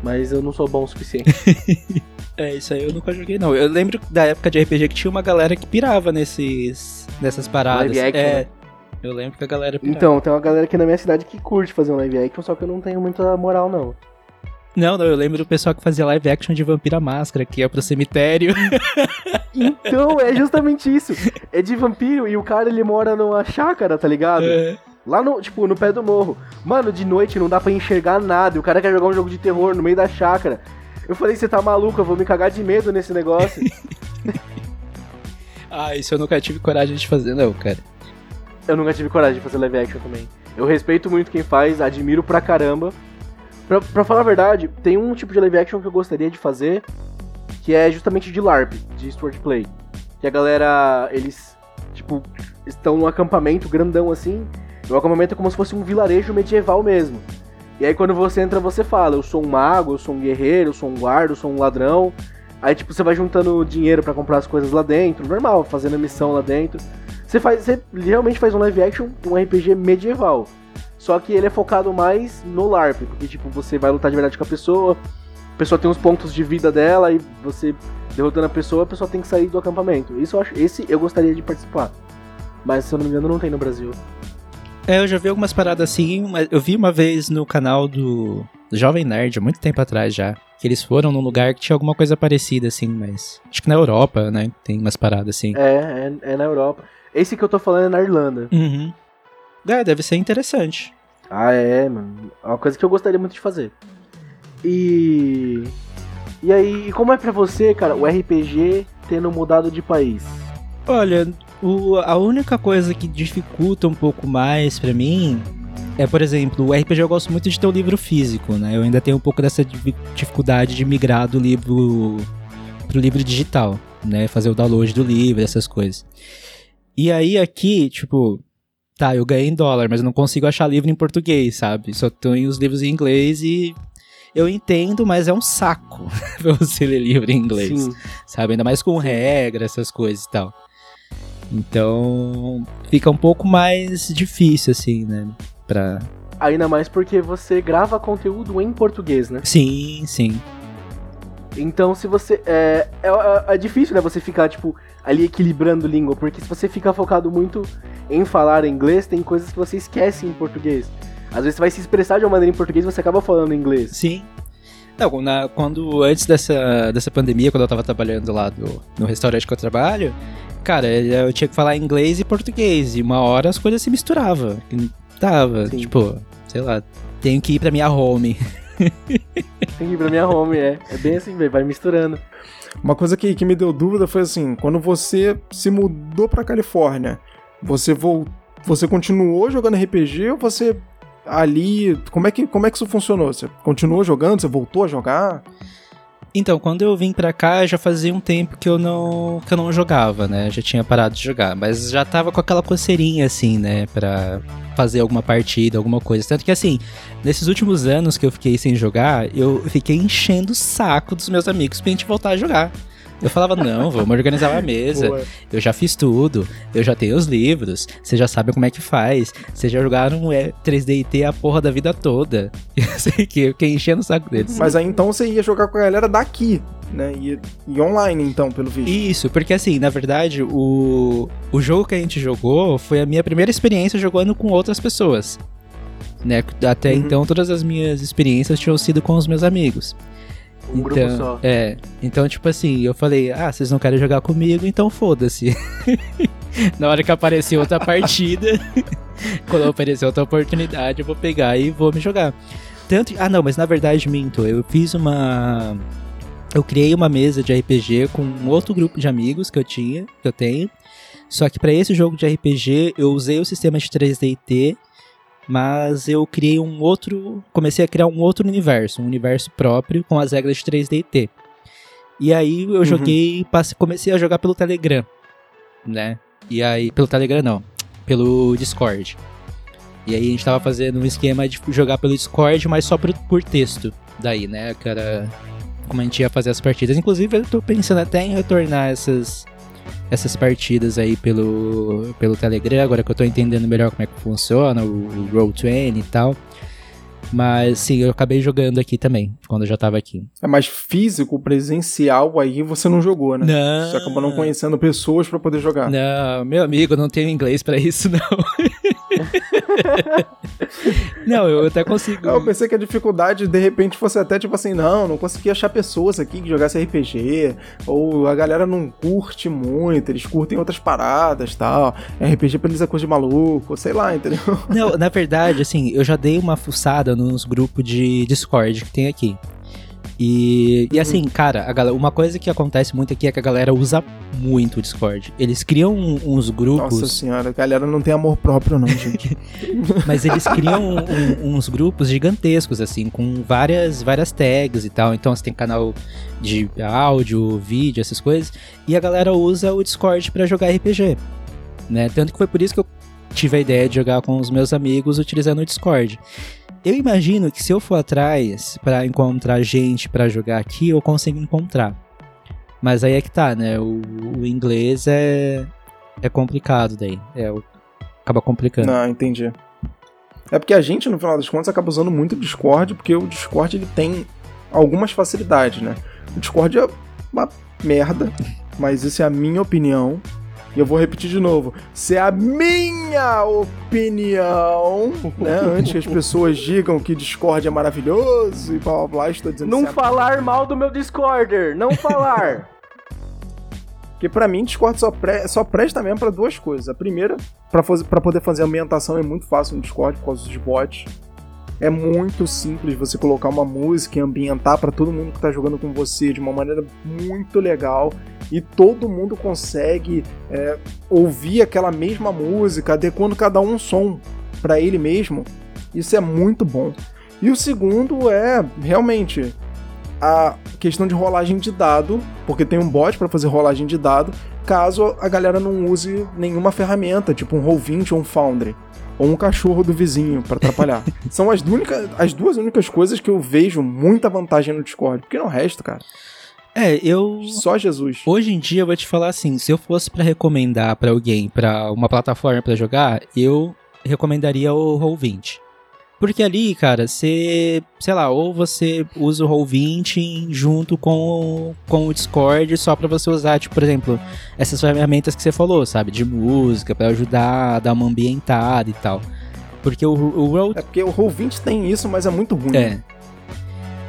Mas eu não sou bom o suficiente. é, isso aí eu nunca joguei, não. Eu lembro da época de RPG que tinha uma galera que pirava nesses, nessas paradas. Live action, é, né? eu lembro que a galera pirava. Então, tem uma galera aqui na minha cidade que curte fazer um live action, só que eu não tenho muita moral, não. Não, não, eu lembro do pessoal que fazia live action de Vampira Máscara, que ia pro cemitério. Então, é justamente isso. É de vampiro e o cara ele mora numa chácara, tá ligado? É. Lá no, tipo, no pé do morro. Mano, de noite não dá pra enxergar nada. E o cara quer jogar um jogo de terror no meio da chácara. Eu falei, você tá maluco, eu vou me cagar de medo nesse negócio. ah, isso eu nunca tive coragem de fazer, não, cara. Eu nunca tive coragem de fazer live action também. Eu respeito muito quem faz, admiro pra caramba. Pra, pra falar a verdade, tem um tipo de live action que eu gostaria de fazer, que é justamente de LARP, de Swordplay. Que a galera, eles, tipo, estão num acampamento grandão assim, o acampamento é como se fosse um vilarejo medieval mesmo. E aí quando você entra, você fala, eu sou um mago, eu sou um guerreiro, eu sou um guarda, eu sou um ladrão. Aí tipo, você vai juntando dinheiro para comprar as coisas lá dentro, normal, fazendo missão lá dentro. Você faz, você realmente faz um live action, um RPG medieval. Só que ele é focado mais no LARP, porque tipo, você vai lutar de verdade com a pessoa, a pessoa tem os pontos de vida dela e você derrotando a pessoa, a pessoa tem que sair do acampamento. Isso eu acho, esse eu gostaria de participar. Mas se eu não me engano não tem no Brasil. É, eu já vi algumas paradas assim, mas eu vi uma vez no canal do Jovem Nerd, há muito tempo atrás já, que eles foram num lugar que tinha alguma coisa parecida, assim, mas. Acho que na Europa, né? Tem umas paradas assim. É, é, é na Europa. Esse que eu tô falando é na Irlanda. Uhum. É, deve ser interessante. Ah, é, mano. É uma coisa que eu gostaria muito de fazer. E. E aí, como é pra você, cara, o RPG tendo mudado de país? Olha, o, a única coisa que dificulta um pouco mais para mim é, por exemplo, o RPG eu gosto muito de ter o um livro físico, né? Eu ainda tenho um pouco dessa dificuldade de migrar do livro pro livro digital, né? Fazer o download do livro, essas coisas. E aí aqui, tipo, tá, eu ganhei em dólar, mas eu não consigo achar livro em português, sabe? Só tenho os livros em inglês e eu entendo, mas é um saco pra você ler livro em inglês, Sim. sabe? Ainda mais com regra, essas coisas e tal. Então, fica um pouco mais difícil, assim, né? Pra... Ainda mais porque você grava conteúdo em português, né? Sim, sim. Então, se você. É, é, é difícil, né? Você ficar, tipo, ali equilibrando língua. Porque se você ficar focado muito em falar inglês, tem coisas que você esquece em português. Às vezes você vai se expressar de uma maneira em português e você acaba falando inglês. Sim. Não, na, quando antes dessa, dessa pandemia, quando eu tava trabalhando lá do, no restaurante que eu trabalho, cara, eu tinha que falar inglês e português. E uma hora as coisas se misturavam. Tava, Sim. tipo, sei lá, tenho que ir pra minha home. Ir pra minha home, é. É bem assim, vai misturando. Uma coisa que, que me deu dúvida foi assim, quando você se mudou pra Califórnia, você vol... você continuou jogando RPG ou você ali, como é que como é que isso funcionou? Você continuou jogando, você voltou a jogar? Então, quando eu vim pra cá, já fazia um tempo que eu não que eu não jogava, né? Já tinha parado de jogar, mas já tava com aquela coceirinha assim, né, pra fazer alguma partida, alguma coisa. Tanto que assim, nesses últimos anos que eu fiquei sem jogar, eu fiquei enchendo o saco dos meus amigos pra gente voltar a jogar. Eu falava, não, vamos organizar uma mesa. Boa. Eu já fiz tudo, eu já tenho os livros, você já sabe como é que faz. Vocês já jogaram é, 3DT a porra da vida toda. Eu sei que eu fiquei enchendo o saco deles. Mas aí então você ia jogar com a galera daqui, né? E, e online, então, pelo visto. Isso, porque assim, na verdade, o, o jogo que a gente jogou foi a minha primeira experiência jogando com outras pessoas. Né? Até Uhum. então, todas as minhas experiências tinham sido com os meus amigos. Um grupo então, só. É, então, tipo assim, eu falei, ah, vocês não querem jogar comigo, então foda-se. Na hora que aparecer outra partida, quando aparecer outra oportunidade, eu vou pegar e vou me jogar. Tanto, ah, não, mas na verdade, minto, eu fiz uma. Eu criei uma mesa de RPG com um outro grupo de amigos que eu tinha, que eu tenho. Só que para esse jogo de RPG, eu usei o sistema de 3DT, mas eu criei um outro. Comecei a criar um outro universo, um universo próprio com as regras de 3DT. E aí eu joguei, passe- comecei a jogar pelo Telegram, né? E aí, pelo Telegram não, pelo Discord. E aí a gente tava fazendo um esquema de jogar pelo Discord, mas só por, por texto. Daí, né? Era como a gente ia fazer as partidas. Inclusive, eu tô pensando até em retornar essas, essas partidas aí pelo, pelo Telegram, agora que eu tô entendendo melhor como é que funciona, o, o Roll20 e tal. Mas sim, eu acabei jogando aqui também, quando eu já tava aqui. É mais físico, presencial, aí você não jogou, né? Não. Você acabou não conhecendo pessoas pra poder jogar. Não, meu amigo, eu não tenho inglês pra isso, não. não, eu até consigo. Eu pensei que a dificuldade, de repente, fosse até tipo assim, não, não consegui achar pessoas aqui que jogassem RPG, ou a galera não curte muito, eles curtem outras paradas tal. RPG pra eles é coisa de maluco, sei lá, entendeu? Não, na verdade, assim, eu já dei uma fuçada nos grupos de Discord que tem aqui. E, e assim, cara, a galera, uma coisa que acontece muito aqui é que a galera usa muito o Discord. Eles criam uns grupos. Nossa senhora, a galera não tem amor próprio não, gente. Mas eles criam um- uns grupos gigantescos, assim, com várias, várias tags e tal. Então você tem canal de áudio, vídeo, essas coisas. E a galera usa o Discord pra jogar RPG. Né? Tanto que foi por isso que eu tive a ideia de jogar com os meus amigos utilizando o Discord. Eu imagino que se eu for atrás pra encontrar gente pra jogar aqui, eu consigo encontrar. Mas aí é que tá, né? O, o inglês é, é complicado daí. É, o- acaba complicando. não, entendi. É porque a gente, no final das contas, acaba usando muito o Discord, porque o Discord ele tem algumas facilidades, né? O Discord é uma merda, mas isso é a minha opinião. E eu vou repetir de novo. Se é a minha opinião, né? Antes que as pessoas digam que Discord é maravilhoso e blá blá blá, estou dizendo Não é falar mal do meu Discorder, não falar. Porque pra mim, Discord só, pre- só presta mesmo pra duas coisas. A primeira, pra poder fazer ambientação é muito fácil no Discord por causa dos bots. É muito simples você colocar uma música e ambientar pra todo mundo que tá jogando com você de uma maneira muito legal. E todo mundo consegue é, ouvir aquela mesma música, adequando cada um som pra ele mesmo. Isso é muito bom. E o segundo é realmente a questão de rolagem de dado, porque tem um bot para fazer rolagem de dado, caso a galera não use nenhuma ferramenta, tipo um Roll20 ou um Foundry, ou um cachorro do vizinho para atrapalhar. São as, única, as duas únicas coisas que eu vejo muita vantagem no Discord, porque no resto, cara, É, eu. só Jesus. Hoje em dia eu vou te falar assim, se eu fosse pra recomendar pra alguém, pra uma plataforma pra jogar, eu recomendaria o Roll20. Porque ali, cara, você, sei lá, ou você usa o Roll20 junto com, com o Discord só pra você usar, tipo, por exemplo, essas ferramentas que você falou, sabe, de música pra ajudar a dar uma ambientada e tal. Porque o, o Roll É porque o Roll20 tem isso, mas é muito ruim. é.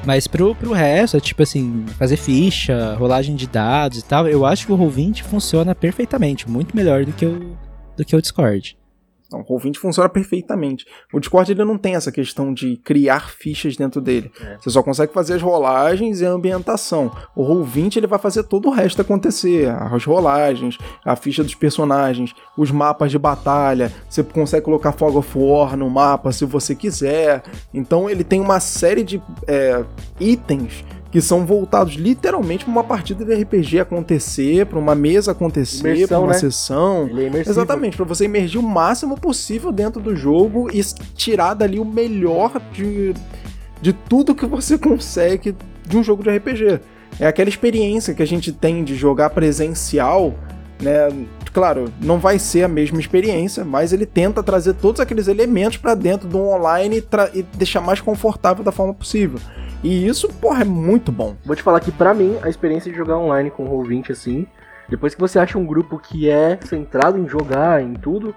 Mas pro, pro resto, é tipo assim, fazer ficha, rolagem de dados e tal, eu acho que o Roll20 funciona perfeitamente, muito melhor do que o, do que o Discord. Então, o Roll20 funciona perfeitamente. O Discord ele não tem essa questão de criar fichas dentro dele. É. Você só consegue fazer as rolagens e a ambientação. O Roll20 ele vai fazer todo o resto acontecer. As rolagens, a ficha dos personagens, os mapas de batalha. Você consegue colocar Fog of War no mapa se você quiser. Então ele tem uma série de é, itens que são voltados literalmente para uma partida de RPG acontecer, para uma mesa acontecer, para uma né? sessão. É. Exatamente, para você emergir o máximo possível dentro do jogo e tirar dali o melhor de, de tudo que você consegue de um jogo de RPG. É aquela experiência que a gente tem de jogar presencial, né? Claro, não vai ser a mesma experiência, mas ele tenta trazer todos aqueles elementos para dentro do online e, e deixar mais confortável da forma possível. E isso, porra, é muito bom. Vou te falar que pra mim, a experiência de jogar online com o Roll20 assim, depois que você acha um grupo que é centrado em jogar, em tudo,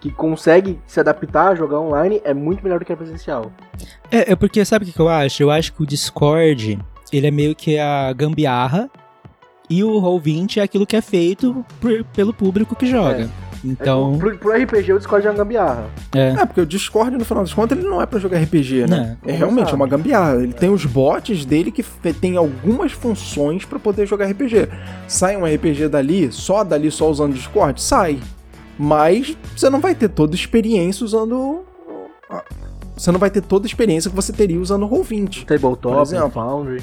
que consegue se adaptar a jogar online, é muito melhor do que a presencial. É, é porque sabe o que, eu acho? Eu acho que o Discord, ele é meio que a gambiarra e o Roll20 é aquilo que é feito por- pelo público que joga. Então, É, pro, pro RPG, o Discord é uma gambiarra. é. É, porque o Discord, no final das contas, ele não é pra jogar RPG, né? Não, é realmente sabe. uma gambiarra. Ele tem os bots dele que tem algumas funções pra poder jogar RPG. Sai um RPG dali, só dali, só usando Discord? Sai. Mas você não vai ter toda a experiência usando. Você não vai ter toda a experiência que você teria usando o Roll20. Por Tabletop. Foundry.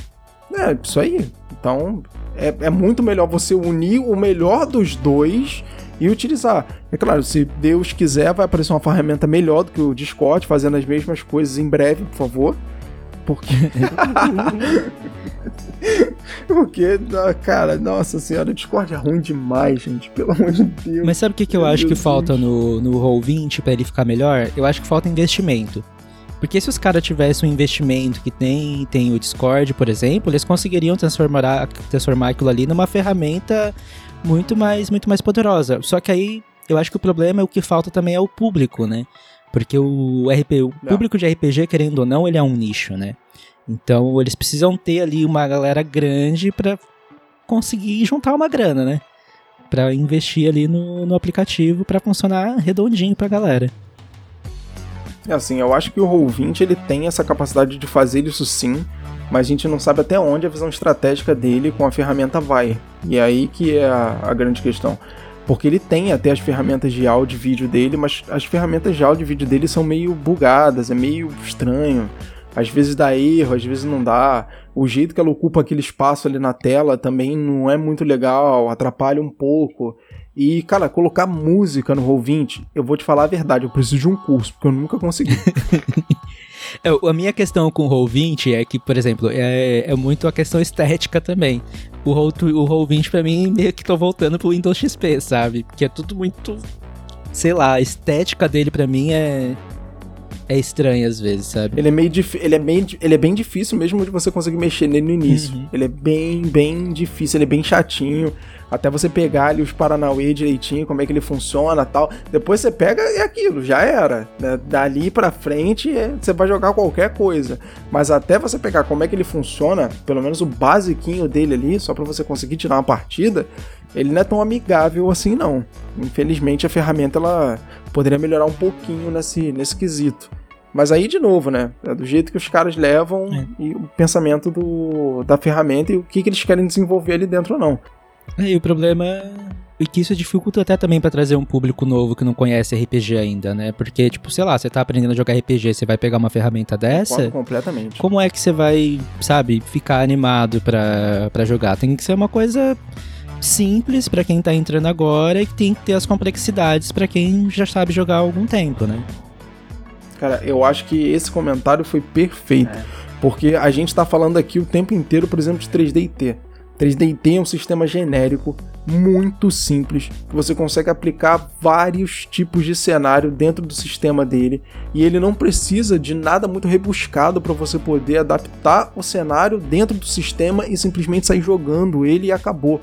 É, isso aí. Então, é, é muito melhor você unir o melhor dos dois e utilizar. É claro, se Deus quiser, vai aparecer uma ferramenta melhor do que o Discord, fazendo as mesmas coisas em breve, por favor. Porque. Porque, cara, nossa senhora, o Discord é ruim demais, gente. Pelo amor de Deus. Mas sabe o que, que eu Meu acho que Deus. falta no, no Roll20 pra ele ficar melhor? Eu acho que falta investimento. Porque se os caras tivessem um investimento que tem, tem o Discord, por exemplo, eles conseguiriam transformar, transformar aquilo ali numa ferramenta muito mais, muito mais poderosa. Só que aí eu acho que o problema é o que falta também é o público, né? Porque o, RP, o Não. público de RPG, querendo ou não, ele é um nicho, né? Então eles precisam ter ali uma galera grande pra conseguir juntar uma grana, né? Pra investir ali no, no aplicativo pra funcionar redondinho pra galera. É assim, eu acho que o Roll20 ele tem essa capacidade de fazer isso sim, mas a gente não sabe até onde a visão estratégica dele com a ferramenta vai. E é aí que é a, a grande questão. Porque ele tem até as ferramentas de áudio e vídeo dele, mas as ferramentas de áudio e vídeo dele são meio bugadas, é meio estranho. Às vezes dá erro, às vezes não dá. O jeito que ela ocupa aquele espaço ali na tela também não é muito legal, atrapalha um pouco. E, cara, colocar música no Roll20, eu vou te falar a verdade, eu preciso de um curso, porque eu nunca consegui. É, a minha questão com o Roll20 é que, por exemplo, é, é muito a questão estética também. O Roll, o Roll20 pra mim, meio que tô voltando pro Windows XP, sabe? Porque é tudo muito. Sei lá, a estética dele pra mim é. É estranha às vezes, sabe? Ele é meio ele é bem, ele é bem difícil mesmo de você conseguir mexer nele no início. Uhum. Ele é bem, bem difícil, ele é bem chatinho. Até você pegar ali os Paranauê direitinho, como é que ele funciona tal. Depois você pega e é aquilo, já era. né? Dali pra frente é- você vai jogar qualquer coisa. Mas até você pegar como é que ele funciona, pelo menos o basiquinho dele ali, só pra você conseguir tirar uma partida, ele não é tão amigável assim não. Infelizmente a ferramenta ela poderia melhorar um pouquinho nesse, nesse quesito. Mas aí, de novo, né? É do jeito que os caras levam É. e o pensamento do, da ferramenta e o que, que eles querem desenvolver ali dentro ou não. E o problema é que isso dificulta até também pra trazer um público novo que não conhece RPG ainda, né? Porque, tipo, sei lá, você tá aprendendo a jogar RPG, você vai pegar uma ferramenta dessa, Concordo completamente. como é que você vai, sabe, ficar animado pra, pra jogar? Tem que ser uma coisa simples pra quem tá entrando agora e que tem que ter as complexidades pra quem já sabe jogar há algum tempo, né? Cara, eu acho que esse comentário foi perfeito. É. Porque a gente tá falando aqui o tempo inteiro, por exemplo, de 3D&T. 3D&T é um sistema genérico muito simples, que você consegue aplicar vários tipos de cenário dentro do sistema dele, e ele não precisa de nada muito rebuscado para você poder adaptar o cenário dentro do sistema e simplesmente sair jogando ele e acabou.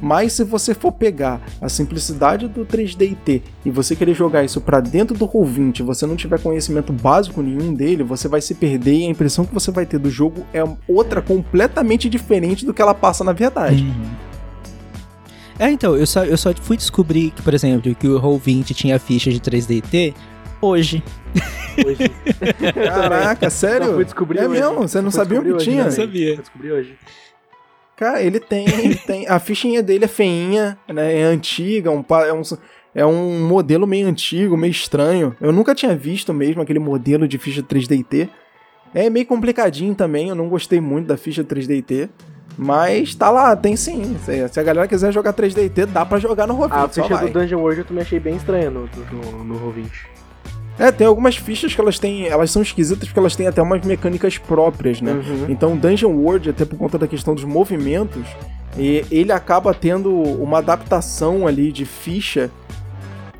Mas se você for pegar a simplicidade do 3D&T e você querer jogar isso para dentro do Roll20 e você não tiver conhecimento básico nenhum dele, você vai se perder e a impressão que você vai ter do jogo é outra completamente diferente do que ela passa na verdade. É, então, eu só, eu só fui descobrir que, por exemplo, que o Roll20 tinha ficha de 3DT hoje. Hoje. Caraca, sério? Só fui descobrir é hoje. mesmo? Você não sabia o que descobrir tinha? hoje, né? sabia. Eu descobri hoje. Cara, ele tem, ele tem. A fichinha dele é feinha, né? É antiga, um, é um, é um modelo meio antigo, meio estranho. Eu nunca tinha visto mesmo aquele modelo de ficha 3DT. É meio complicadinho também, eu não gostei muito da ficha 3DT. Mas tá lá, tem sim. Se a galera quiser jogar 3DT, dá pra jogar no Roll20. A ficha do Dungeon World eu também achei bem estranha no, no, no Roll20. É, tem algumas fichas que elas têm. Elas são esquisitas porque elas têm até umas mecânicas próprias, né? Uhum. Então, Dungeon World, até por conta da questão dos movimentos, e ele acaba tendo uma adaptação ali de ficha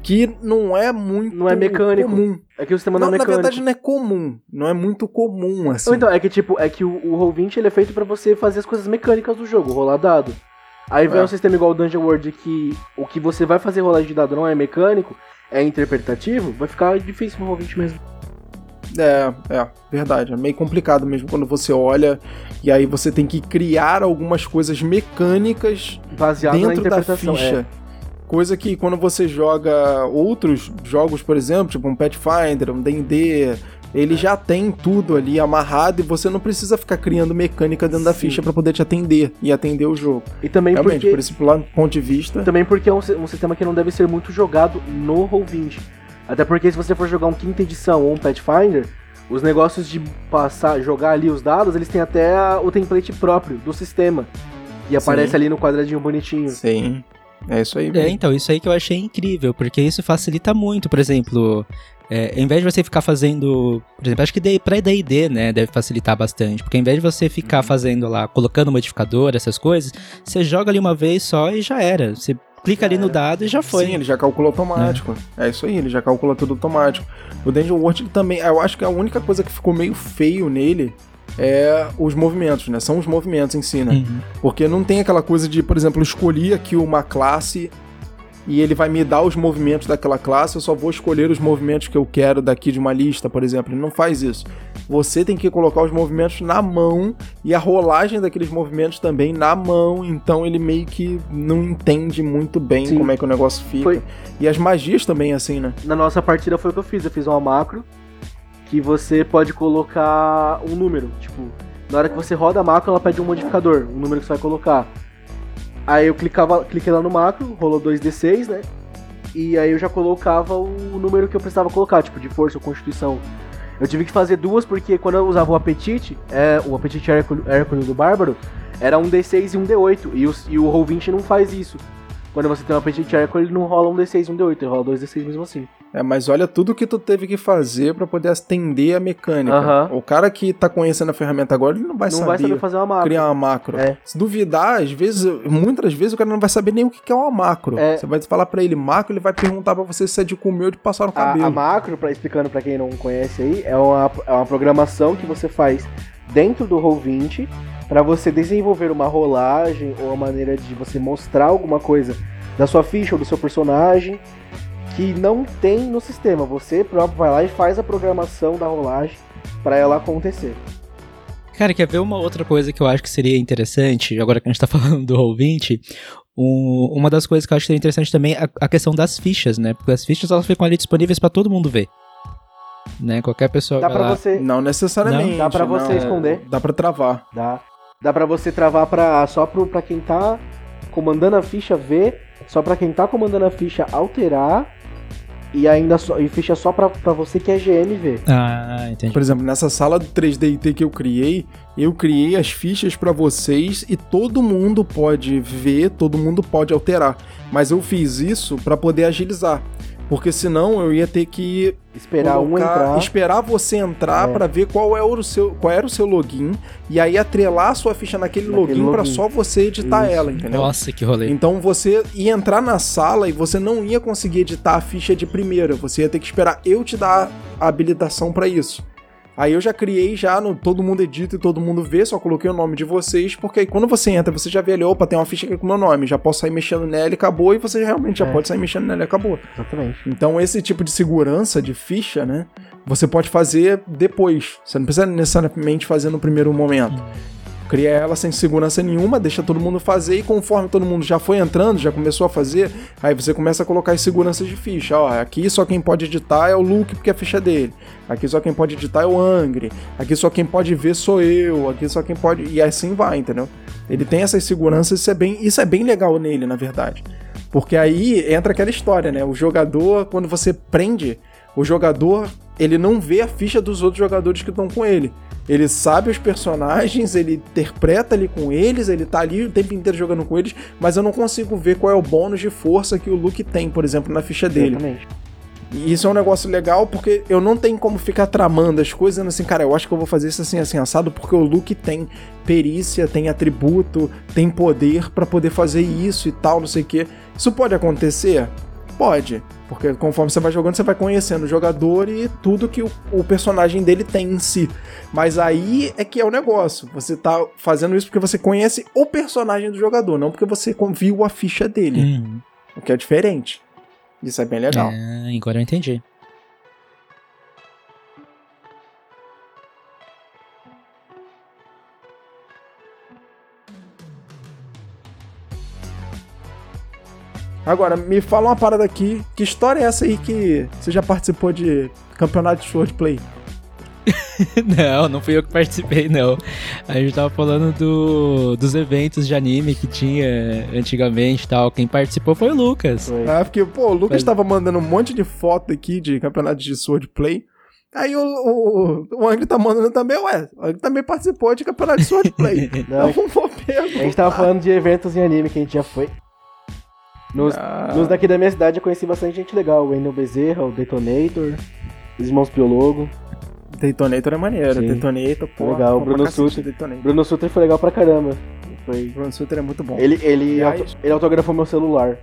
que não é muito Não é mecânico. comum. É que o sistema não, Não, é na mecânico. verdade, não é comum. Não é muito comum, assim. Ou então, é que tipo, é que o, o Roll20 ele é feito pra você fazer as coisas mecânicas do jogo, rolar dado. Aí vem É. um sistema igual o Dungeon World que o que você vai fazer rolagem de dado não é mecânico, é interpretativo, vai ficar difícil no Roll20 mesmo. É, é, verdade. É meio complicado mesmo quando você olha e aí você tem que criar algumas coisas mecânicas Baseado dentro da interpretação. ficha. É. Coisa que quando você joga outros jogos, por exemplo, tipo um Pathfinder, um D&D, ele já tem tudo ali amarrado e você não precisa ficar criando mecânica dentro da Sim. ficha pra poder te atender e atender o jogo. E também Realmente, porque por esse ponto de vista, também porque é um, um sistema que não deve ser muito jogado no Roll20. Até porque se você for jogar um quinta edição ou um Pathfinder, os negócios de passar, jogar ali os dados, eles têm até a- o template próprio do sistema. E aparece ali no quadradinho bonitinho. sim. É isso aí. É, então, isso aí que eu achei incrível, porque isso facilita muito, por exemplo, é, em vez de você ficar fazendo, por exemplo, acho que pra D&D, né, deve facilitar bastante, porque em vez de você ficar fazendo lá, colocando modificador, essas coisas, você joga ali uma vez só e já era, você clica ali no dado e já foi. Sim, ele já calcula automático. É. isso aí, ele já calcula tudo automático. O Dungeon World também, eu acho que a única coisa que ficou meio feio nele é os movimentos, né? São os movimentos em si, né? Uhum. Porque não tem aquela coisa de, por exemplo, escolhi aqui uma classe e ele vai me dar os movimentos daquela classe, eu só vou escolher os movimentos que eu quero daqui de uma lista, por exemplo. Ele não faz isso. Você tem que colocar os movimentos na mão e a rolagem daqueles movimentos também na mão, então ele meio que não entende muito bem Sim. como é que o negócio fica. Foi- E as magias também, assim, né? Na nossa partida foi o que eu fiz. Eu fiz uma macro que você pode colocar um número. Tipo, na hora que você roda a macro, ela pede um modificador, um número que você vai colocar. Aí eu clicava, cliquei lá no macro, rolou 2d6, né? E aí eu já colocava o número que eu precisava colocar, tipo, de força ou constituição. Eu tive que fazer duas porque quando eu usava o apetite, é, o apetite Hércules do Bárbaro, era um D6 e um D8. E o, e o Roll20 não faz isso. Quando você tem um apetite Hércules, ele não rola um D6 e um D8, ele rola dois D6 mesmo assim. É, mas olha tudo que tu teve que fazer pra poder atender a mecânica. O cara que tá conhecendo a ferramenta agora, ele não vai não saber vai saber fazer uma macro. criar uma macro. É. Se duvidar, às vezes, muitas vezes o cara não vai saber nem o que é uma macro. É. Você vai falar pra ele macro, ele vai perguntar pra você se é de comer ou de passar no A, cabelo. a macro, pra, explicando pra quem não conhece aí, é uma, é uma programação que você faz dentro do Roll20 para você desenvolver uma rolagem ou a maneira de você mostrar alguma coisa da sua ficha ou do seu personagem que não tem no sistema. Você próprio vai lá e faz a programação da rolagem para ela acontecer. Cara, quer ver uma outra coisa que eu acho que seria interessante, agora que a gente tá falando do Roll20? Um, uma das coisas que eu acho que seria interessante também é a, a questão das fichas, né? Porque as fichas elas ficam ali disponíveis pra todo mundo ver. Né? Qualquer pessoa Dá para lá. você Não necessariamente. Não, dá pra você não. esconder. Dá pra travar. Dá. Dá pra você travar pra, só pro, pra quem tá comandando a ficha ver, só pra quem tá comandando a ficha alterar, e ainda só, e ficha só pra, pra você que é GM ver. Ah, entendi. Por exemplo, nessa sala do 3DT que eu criei, eu criei as fichas pra vocês e todo mundo pode ver, todo mundo pode alterar. Mas eu fiz isso pra poder agilizar. Porque senão eu ia ter que Esperar um colocar- entrar. esperar você entrar É. pra ver qual, é o seu, qual era o seu login e aí atrelar a sua ficha naquele, Naquele login pra login. só você editar Isso. ela, entendeu? Nossa, que rolê. Então você ia entrar na sala e você não ia conseguir editar a ficha de primeira. Você ia ter que esperar eu te dar a habilitação pra isso. Aí eu já criei já no todo mundo edita e todo mundo vê, só coloquei o nome de vocês, porque aí quando você entra, você já vê ali, opa, tem uma ficha aqui com meu nome, já posso sair mexendo nela e acabou, e você realmente já É. pode sair mexendo nela e acabou. Exatamente. Então esse tipo de segurança de ficha, né, você pode fazer depois. Você não precisa necessariamente fazer no primeiro momento. Cria ela sem segurança nenhuma, deixa todo mundo fazer e conforme todo mundo já foi entrando, já começou a fazer, aí você começa a colocar as seguranças de ficha. Ó, aqui só quem pode editar é o Luke porque é a ficha dele. Aqui só quem pode editar é o Angry. Aqui só quem pode ver sou eu. Aqui só quem pode e assim vai, entendeu? Ele tem essas seguranças, isso é bem, isso é bem legal nele, na verdade. Porque aí entra aquela história, né? O jogador, quando você prende, o jogador, ele não vê a ficha dos outros jogadores que estão com ele. Ele sabe os personagens, ele interpreta ali com eles, ele tá ali o tempo inteiro jogando com eles, mas eu não consigo ver qual é o bônus de força que o Luke tem, por exemplo, na ficha dele. Exatamente. E isso é um negócio legal porque eu não tenho como ficar tramando as coisas assim, cara, eu acho que eu vou fazer isso assim, assim, assado, porque o Luke tem perícia, tem atributo, tem poder pra poder fazer isso e tal, não sei o que. Isso pode acontecer? Pode. Porque conforme você vai jogando, você vai conhecendo o jogador e tudo que o, o personagem dele tem em si. Mas aí é que é o negócio. Você tá fazendo isso porque você conhece o personagem do jogador, não porque você viu a ficha dele. Hum, O que é diferente. Isso é bem legal. é, agora eu entendi. Agora, me fala uma parada aqui. Que história é essa aí que você já participou de campeonato de swordplay? Não, não fui eu que participei, não. A gente tava falando do, dos eventos de anime que tinha antigamente e tal. Quem participou foi o Lucas. Foi. Ah, porque, pô, o Lucas Mas- tava mandando um monte de foto aqui de campeonato de swordplay. Aí o, o, o Angry tá mandando também, ué, o Angry também participou de campeonato de swordplay. Não, então vou perguntar. a gente tava falando de eventos em anime que a gente já foi. Nos, Ah. nos daqui da minha cidade eu conheci bastante gente legal. O Wendel Bezerra, o Detonator, os irmãos Biologo. Detonator é maneiro, Sim. Detonator, pô. Legal, bom Bruno Sutter. Detonator. Bruno Sutter foi legal pra caramba. Foi. Bruno Sutter é muito bom. Ele, ele, Aliás- auto- ele autografou meu celular.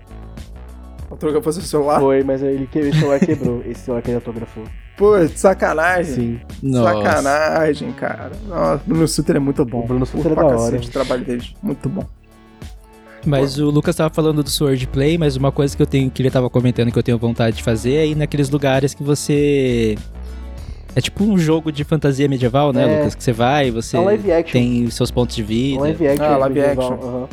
Autografou seu celular? Foi, mas ele que- esse celular quebrou. Esse celular que ele autografou. Pô, sacanagem. Sim. Nossa. Sacanagem, cara. Nossa, Bruno Sutter é muito bom. O Bruno Sutter é pra da hora. o trabalho dele. Muito bom. Mas o Lucas tava falando do swordplay, mas uma coisa que eu tenho que ele tava comentando que eu tenho vontade de fazer é ir naqueles lugares que você é tipo um jogo de fantasia medieval, né, É. Lucas, que você vai, você É live action. tem os seus pontos de Um vida. live action. Ah, live medieval, action. aham.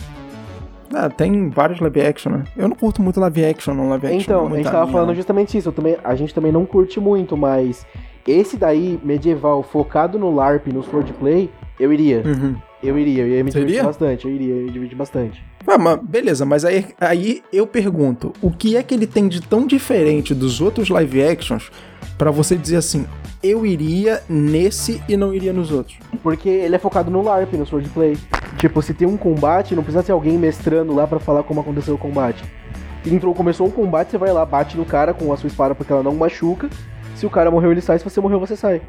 Ah, tem vários live action, né? Eu não curto muito live action, não. Live action Então, é a gente tava minha, falando não. justamente isso. Eu também, a gente também não curte muito, mas esse daí, medieval, focado no LARP, no swordplay, eu iria. Uhum. Eu iria, eu ia me divertir bastante, eu iria, eu ia divertir bastante. Ah, mas beleza, mas aí, aí eu pergunto, o que é que ele tem de tão diferente dos outros live actions pra você dizer assim, eu iria nesse e não iria nos outros? Porque ele é focado no LARP, no swordplay. Tipo, se tem um combate, não precisa ter alguém mestrando lá pra falar como aconteceu o combate. Entrou, começou um combate, você vai lá, bate no cara com a sua espada porque ela não machuca. Se o cara morreu, ele sai. Se você morreu, você sai.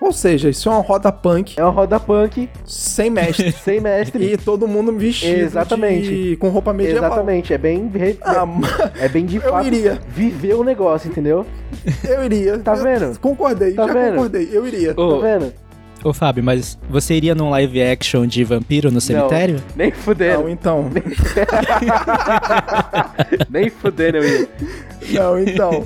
Ou seja, isso é uma roda punk É uma roda punk, sem mestre. sem mestre. e todo mundo vestido Exatamente. de- com roupa medieval. Exatamente, é bem, re- Ah, mas é bem de eu fato iria. viver o negócio, entendeu? eu iria. Tá Eu vendo? Concordei, Tá já vendo? concordei, eu iria. Ô, Tá vendo? ô, Fábio, mas você iria num live action de vampiro no cemitério? Nem fudendo, Não, então. nem fudendo eu ia. Não, então,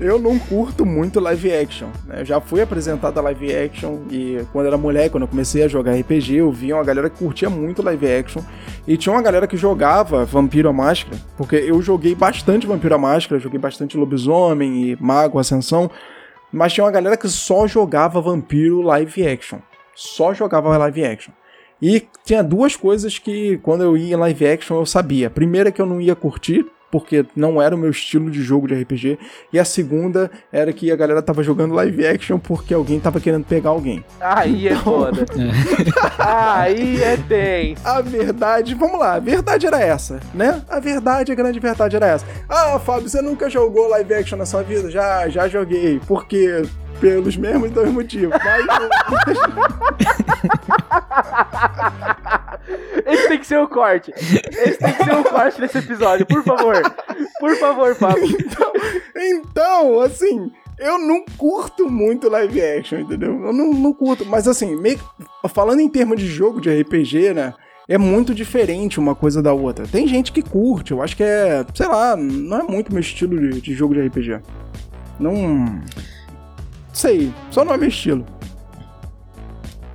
eu não curto muito live action. né? Eu já fui apresentado a live action e quando era moleque, quando eu comecei a jogar RPG, eu via uma galera que curtia muito live action e tinha uma galera que jogava Vampiro à Máscara, porque eu joguei bastante Vampiro à Máscara, joguei bastante Lobisomem e Mago Ascensão, mas tinha uma galera que só jogava Vampiro live action. Só jogava live action. E tinha duas coisas que, quando eu ia em live action, eu sabia. A primeira é que eu não ia curtir, porque não era o meu estilo de jogo de RPG. E a segunda era que a galera tava jogando live action porque alguém tava querendo pegar alguém. Aí é foda. Aí é tenso. A verdade, vamos lá, a verdade era essa, né? A verdade, a grande verdade era essa. Ah, Fábio, você nunca jogou live action na sua vida? Já, já joguei. Por quê? Pelos mesmos dois motivos. Mas Esse tem que ser o corte. Esse tem que ser o corte desse episódio, por favor. Por favor, Fábio. então, então, assim, eu não curto muito live action, entendeu? Eu não, não curto. Mas assim, meio falando em termos de jogo de RPG, né? É muito diferente uma coisa da outra. Tem gente que curte, eu acho que é, sei lá, não é muito meu estilo de, de jogo de RPG. Não. Sei, só não é meu estilo.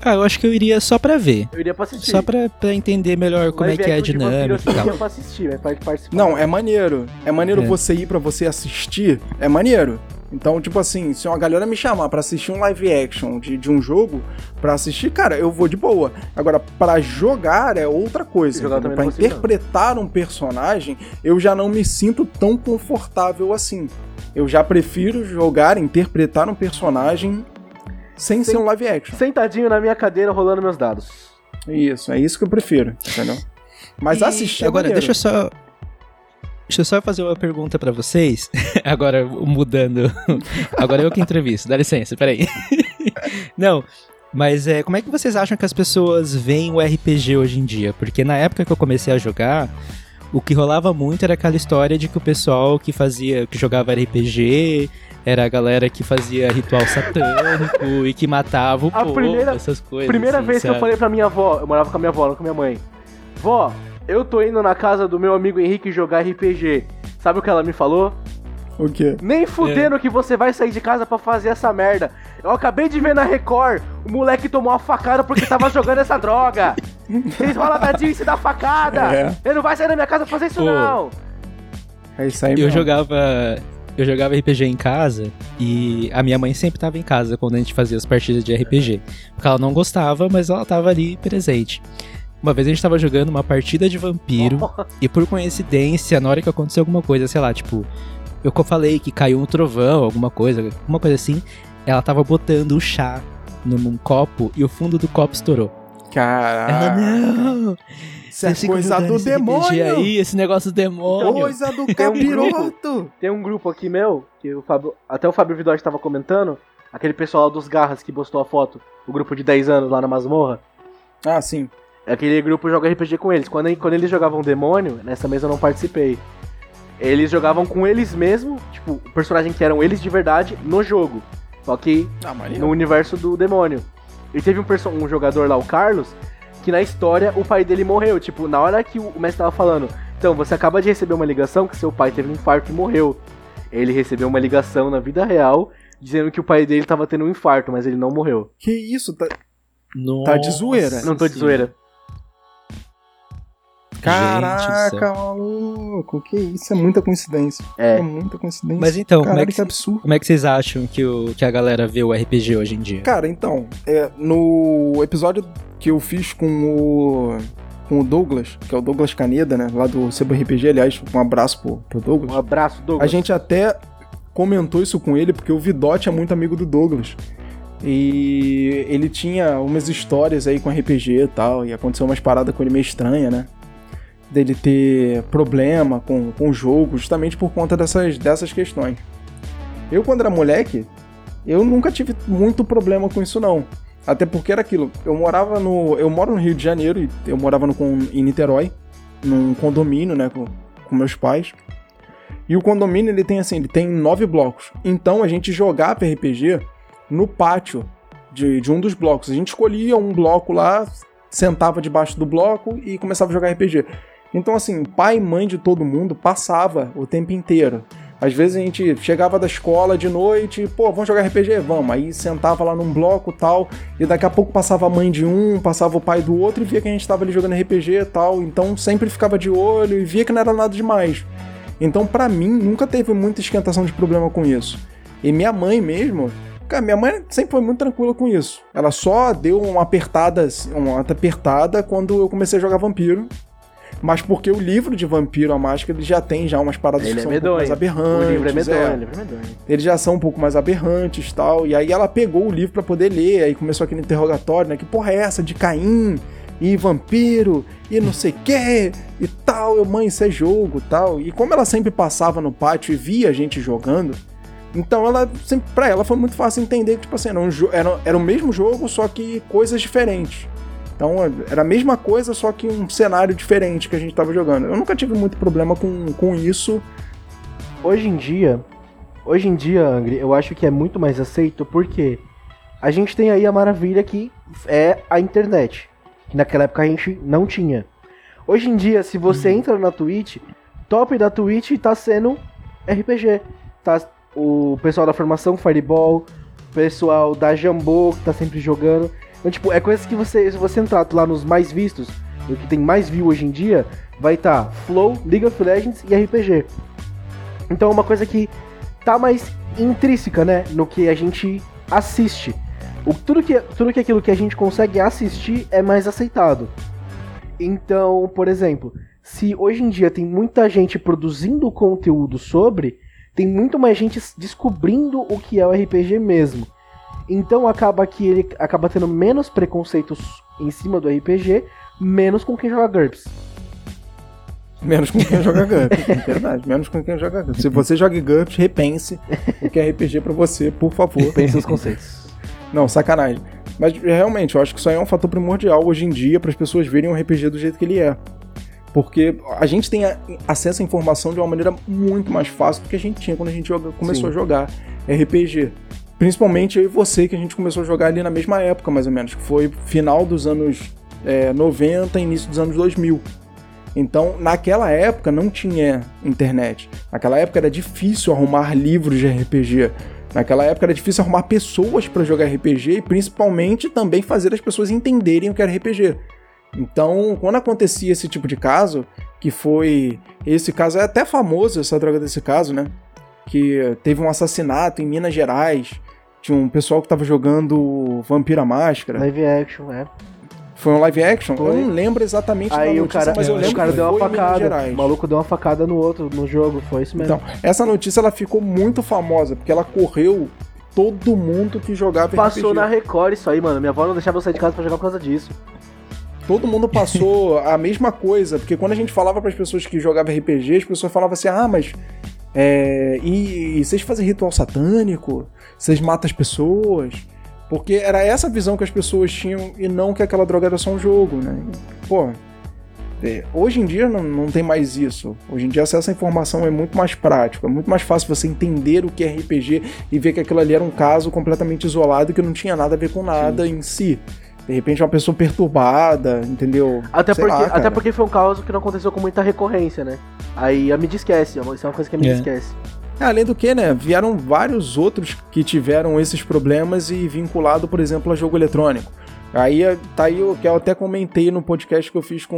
Ah, eu acho que eu iria só pra ver. Eu iria pra assistir. Só pra, pra entender melhor como é que é a vampiro, dinâmica assim, e Eu tal. iria pra assistir, vai par- participar. Não, é maneiro. É maneiro É. você ir pra você assistir, é maneiro. Então, tipo assim, se uma galera me chamar pra assistir um live action de, de um jogo, pra assistir, cara, eu vou de boa. Agora, pra jogar é outra coisa. Pra não não. interpretar um personagem, eu já não me sinto tão confortável assim. Eu já prefiro jogar, interpretar um personagem sem ser um live action. Sentadinho na minha cadeira rolando meus dados. Isso, é isso que eu prefiro, entendeu? Mas E assistir é Agora, maneiro. deixa eu só. Deixa eu só fazer uma pergunta pra vocês. Agora, mudando. Agora eu que entrevisto, dá licença, peraí. Não, mas é, como é que vocês acham que as pessoas veem o RPG hoje em dia? Porque na época que eu comecei a jogar, o que rolava muito era aquela história de que o pessoal que fazia, que jogava RPG, era a galera que fazia ritual satânico e que matava o A povo, primeira- essas coisas. Primeira assim, vez que eu sabe? falei pra minha avó, eu morava com a minha avó, não com a minha mãe. Vó, eu tô indo na casa do meu amigo Henrique jogar RPG. Sabe o que ela me falou? O quê? Nem fudendo que você vai sair de casa pra fazer essa merda. Eu acabei de ver na Record, o moleque tomou uma facada porque tava jogando essa droga. Vocês rolam dadinho e se dá facada. É. Ele não vai sair da minha casa pra fazer isso Pô. não. É isso aí Eu mesmo. jogava. Eu jogava RPG em casa e a minha mãe sempre tava em casa quando a gente fazia as partidas de RPG. Porque ela não gostava, mas ela tava ali presente. Uma vez a gente tava jogando uma partida de vampiro e por coincidência, na hora que aconteceu alguma coisa, sei lá, tipo, eu falei que caiu um trovão, alguma coisa, alguma coisa assim, ela tava botando o chá num copo e o fundo do copo estourou. Ela, Caraca. não! Isso é vocês ficam coisa do demônio. aí, esse negócio do demônio. Coisa do um capiroto. Tem um grupo aqui meu, que o Fábio, até o Fábio Vidal tava comentando, aquele pessoal dos Garras que postou a foto, o grupo de 10 anos lá na masmorra. Ah, sim. Aquele grupo joga RPG com eles. Quando, quando eles jogavam demônio, nessa mesa eu não participei. Eles jogavam com eles mesmo, tipo, o personagem que eram eles de verdade no jogo. Só que Ah, no universo do demônio. E teve um, um jogador lá, o Carlos, que na história o pai dele morreu. Tipo, na hora que o mestre tava falando, então você acaba de receber uma ligação que seu pai teve um infarto e morreu. Ele recebeu uma ligação na vida real dizendo que o pai dele tava tendo um infarto, mas ele não morreu. Que isso? Tá... Nossa de zoeira. Não tô de zoeira. Caraca, maluco. Que isso? É muita coincidência. É, É. muita coincidência. Mas então, como é Caralho, que que absurdo. Como é que vocês acham que, o, que a galera vê o RPG hoje em dia? Cara, então, é, no episódio que eu fiz com o, com o Douglas, que é o Douglas Caneda, né, lá do Sebo RPG, aliás, um abraço pro, pro Douglas. Um abraço, A Douglas. gente até comentou isso com ele, porque o Vidote é muito amigo do Douglas. E ele tinha umas histórias aí com RPG e tal, e aconteceu umas paradas com ele meio estranha, né? Dele ter problema com, com o jogo, justamente por conta dessas, dessas questões. Eu, quando era moleque, eu nunca tive muito problema com isso, não. Até porque era aquilo, eu morava no. Eu moro no Rio de Janeiro, e eu morava no, em Niterói, num condomínio, né, com, com meus pais. E o condomínio ele tem assim, ele tem nove blocos. Então a gente jogava RPG no pátio de, de um dos blocos. A gente escolhia um bloco lá, sentava debaixo do bloco e começava a jogar RPG. Então assim, pai e mãe de todo mundo passava o tempo inteiro. Às vezes a gente chegava da escola de noite, pô, vamos jogar RPG? Vamos. Aí sentava lá num bloco tal, e daqui a pouco passava a mãe de um, passava o pai do outro e via que a gente tava ali jogando RPG tal. Então sempre ficava de olho e via que não era nada demais. Então, pra mim, nunca teve muita esquentação de problema com isso. E minha mãe mesmo, cara, minha mãe sempre foi muito tranquila com isso. Ela só deu uma apertada, assim, uma apertada quando eu comecei a jogar vampiro. Mas porque o livro de Vampiro, a Máscara, ele já tem já umas paradas Ele que é são um pouco mais medonho. aberrantes. O livro é medonho, é. o livro é medonho. Eles já são um pouco mais aberrantes e tal. E aí ela pegou o livro pra poder ler. Aí começou aquele interrogatório, né? Que porra é essa de Caim e vampiro e não sei o que e tal. Eu, mãe, isso é jogo tal. E como ela sempre passava no pátio e via a gente jogando, então ela sempre, pra ela foi muito fácil entender que, tipo assim, era, um era, era o mesmo jogo, só que coisas diferentes. Então era a mesma coisa, só que um cenário diferente que a gente tava jogando. Eu nunca tive muito problema com, com isso. Hoje em dia, hoje em dia, Angry, eu acho que é muito mais aceito porque a gente tem aí a maravilha que é a internet. Que naquela época a gente não tinha. Hoje em dia, se você entra na Twitch, top da Twitch tá sendo RPG. Tá o pessoal da formação Fireball, o pessoal da Jambô que tá sempre jogando. Então, tipo, é coisa que você, se você entrar lá nos mais vistos, o que tem mais view hoje em dia, vai estar Flow, League of Legends e RPG. Então é uma coisa que tá mais intrínseca, né, no que a gente assiste. O, tudo, que, tudo que aquilo que a gente consegue assistir é mais aceitado. Então, por exemplo, se hoje em dia tem muita gente produzindo conteúdo sobre, tem muito mais gente descobrindo o que é o RPG mesmo. Então acaba que ele acaba tendo menos preconceitos em cima do RPG, menos com quem joga GURPS. Menos com quem joga GURPS, é verdade. Menos com quem joga GURPS. Se você joga GURPS, repense o que é RPG pra você, por favor. Pense os conceitos. Não, sacanagem. Mas realmente, eu acho que isso aí é um fator primordial hoje em dia para as pessoas verem o RPG do jeito que ele é. Porque a gente tem acesso à informação de uma maneira muito mais fácil do que a gente tinha quando a gente joga, começou Sim. a jogar RPG. Principalmente eu e você, que a gente começou a jogar ali na mesma época, mais ou menos, que foi final dos anos é, 90, início dos anos 2000. Então, naquela época não tinha internet. Naquela época era difícil arrumar livros de RPG. Naquela época era difícil arrumar pessoas para jogar RPG e principalmente também fazer as pessoas entenderem o que era RPG. Então, quando acontecia esse tipo de caso, que foi. Esse caso é até famoso, essa droga desse caso, né? Que teve um assassinato em Minas Gerais. Tinha um pessoal que tava jogando Vampira Máscara. Live action, é. Foi um live action? Foi. Eu não lembro exatamente Aí notícia, o cara, mas eu lembro o cara deu uma facada. O maluco deu uma facada no outro, no jogo, foi isso mesmo. Então, essa notícia ela ficou muito famosa, porque ela correu todo mundo que jogava Passou RPG. na Record isso aí, mano. Minha avó não deixava eu sair de casa pra jogar por causa disso todo mundo passou a mesma coisa, porque quando a gente falava para as pessoas que jogavam RPG, as pessoas falavam assim: ah, mas. É, e, e vocês fazem ritual satânico? Vocês matam as pessoas? Porque era essa visão que as pessoas tinham e não que aquela droga era só um jogo, né? Pô, é, hoje em dia não, não tem mais isso. Hoje em dia acesso à informação é muito mais prático, é muito mais fácil você entender o que é RPG e ver que aquilo ali era um caso completamente isolado que não tinha nada a ver com nada Sim. em si. De repente uma pessoa perturbada, entendeu? Até porque, lá, até porque foi um caso que não aconteceu com muita recorrência, né? Aí a mídia esquece, isso é uma coisa que a mídia. É. esquece. É, além do que, né? Vieram vários outros que tiveram esses problemas e vinculado, por exemplo, a jogo eletrônico. Aí tá aí o que eu até comentei no podcast que eu fiz com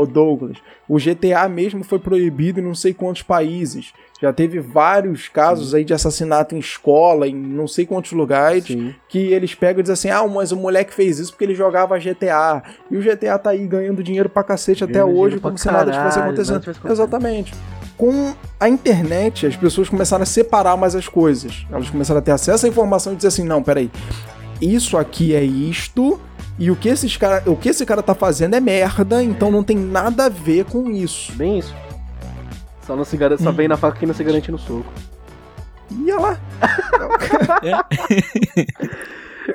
o Douglas. O GTA mesmo foi proibido em não sei quantos países. Já teve vários casos Sim. aí de assassinato em escola, em não sei quantos lugares, Sim. que eles pegam e dizem assim: ah, mas o moleque fez isso porque ele jogava GTA. E o GTA tá aí ganhando dinheiro pra cacete até hoje, como se nada tivesse acontecendo. Exatamente com a internet, as pessoas começaram a separar mais as coisas. Elas começaram a ter acesso à informação e dizer assim: não, peraí, isso aqui é isto e o que, esses cara, o que esse cara tá fazendo é merda, então não tem nada a ver com isso. Bem isso. Só, não se garante, só vem na faca que não se garante no soco. Ia lá.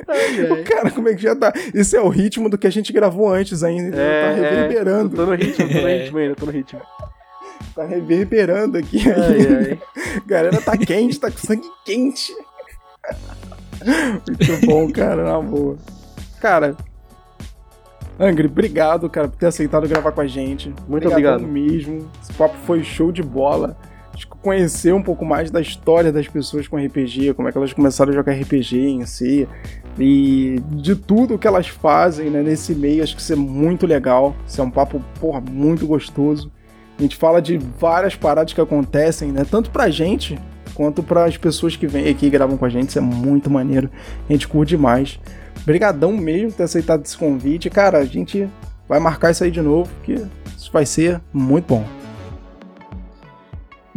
Ai. O cara, como é que já tá? Isso é o ritmo do que a gente gravou antes ainda. É, tá reverberando. É. Tô no ritmo, tô no ritmo ainda, tô no ritmo. Tá reverberando aqui. Ai, ai. Galera tá quente, tá com sangue quente. Muito bom, cara, na boa. Cara, Angry, obrigado, cara, por ter aceitado gravar com a gente. Muito obrigado. mesmo. Esse papo foi show de bola. Acho que conhecer um pouco mais da história das pessoas com RPG, como é que elas começaram a jogar RPG em si, e de tudo que elas fazem né, nesse meio, acho que isso é muito legal. Isso é um papo, porra, muito gostoso. A gente fala de várias paradas que acontecem, né? Tanto pra gente quanto para as pessoas que vêm aqui e gravam com a gente. Isso é muito maneiro. A gente curte demais. Obrigadão mesmo por ter aceitado esse convite. Cara, a gente vai marcar isso aí de novo, porque isso vai ser muito bom.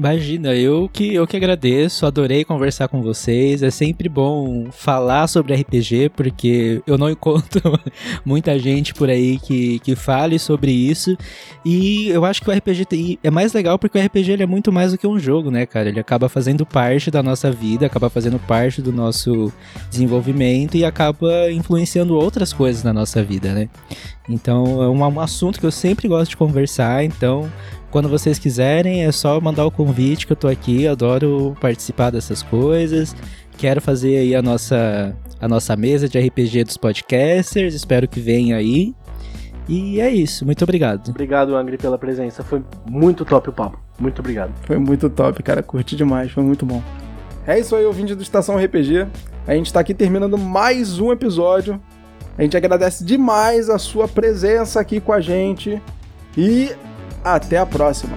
Imagina, eu que, eu que agradeço, adorei conversar com vocês. É sempre bom falar sobre RPG, porque eu não encontro muita gente por aí que, que fale sobre isso. E eu acho que o RPG tem, é mais legal porque o RPG ele é muito mais do que um jogo, né, cara? Ele acaba fazendo parte da nossa vida, acaba fazendo parte do nosso desenvolvimento e acaba influenciando outras coisas na nossa vida, né? Então é um, assunto que eu sempre gosto de conversar, então quando vocês quiserem, é só mandar o convite que eu tô aqui, adoro participar dessas coisas. Quero fazer aí a nossa, a nossa mesa de RPG dos podcasters, espero que venha aí. E é isso, muito obrigado. Obrigado, Angry, pela presença. Foi muito top o papo. Muito obrigado. Foi muito top, cara. Curti demais, foi muito bom. É isso aí, ouvinte do Estação RPG. A gente tá aqui terminando mais um episódio. A gente agradece demais a sua presença aqui com a gente. E até a próxima!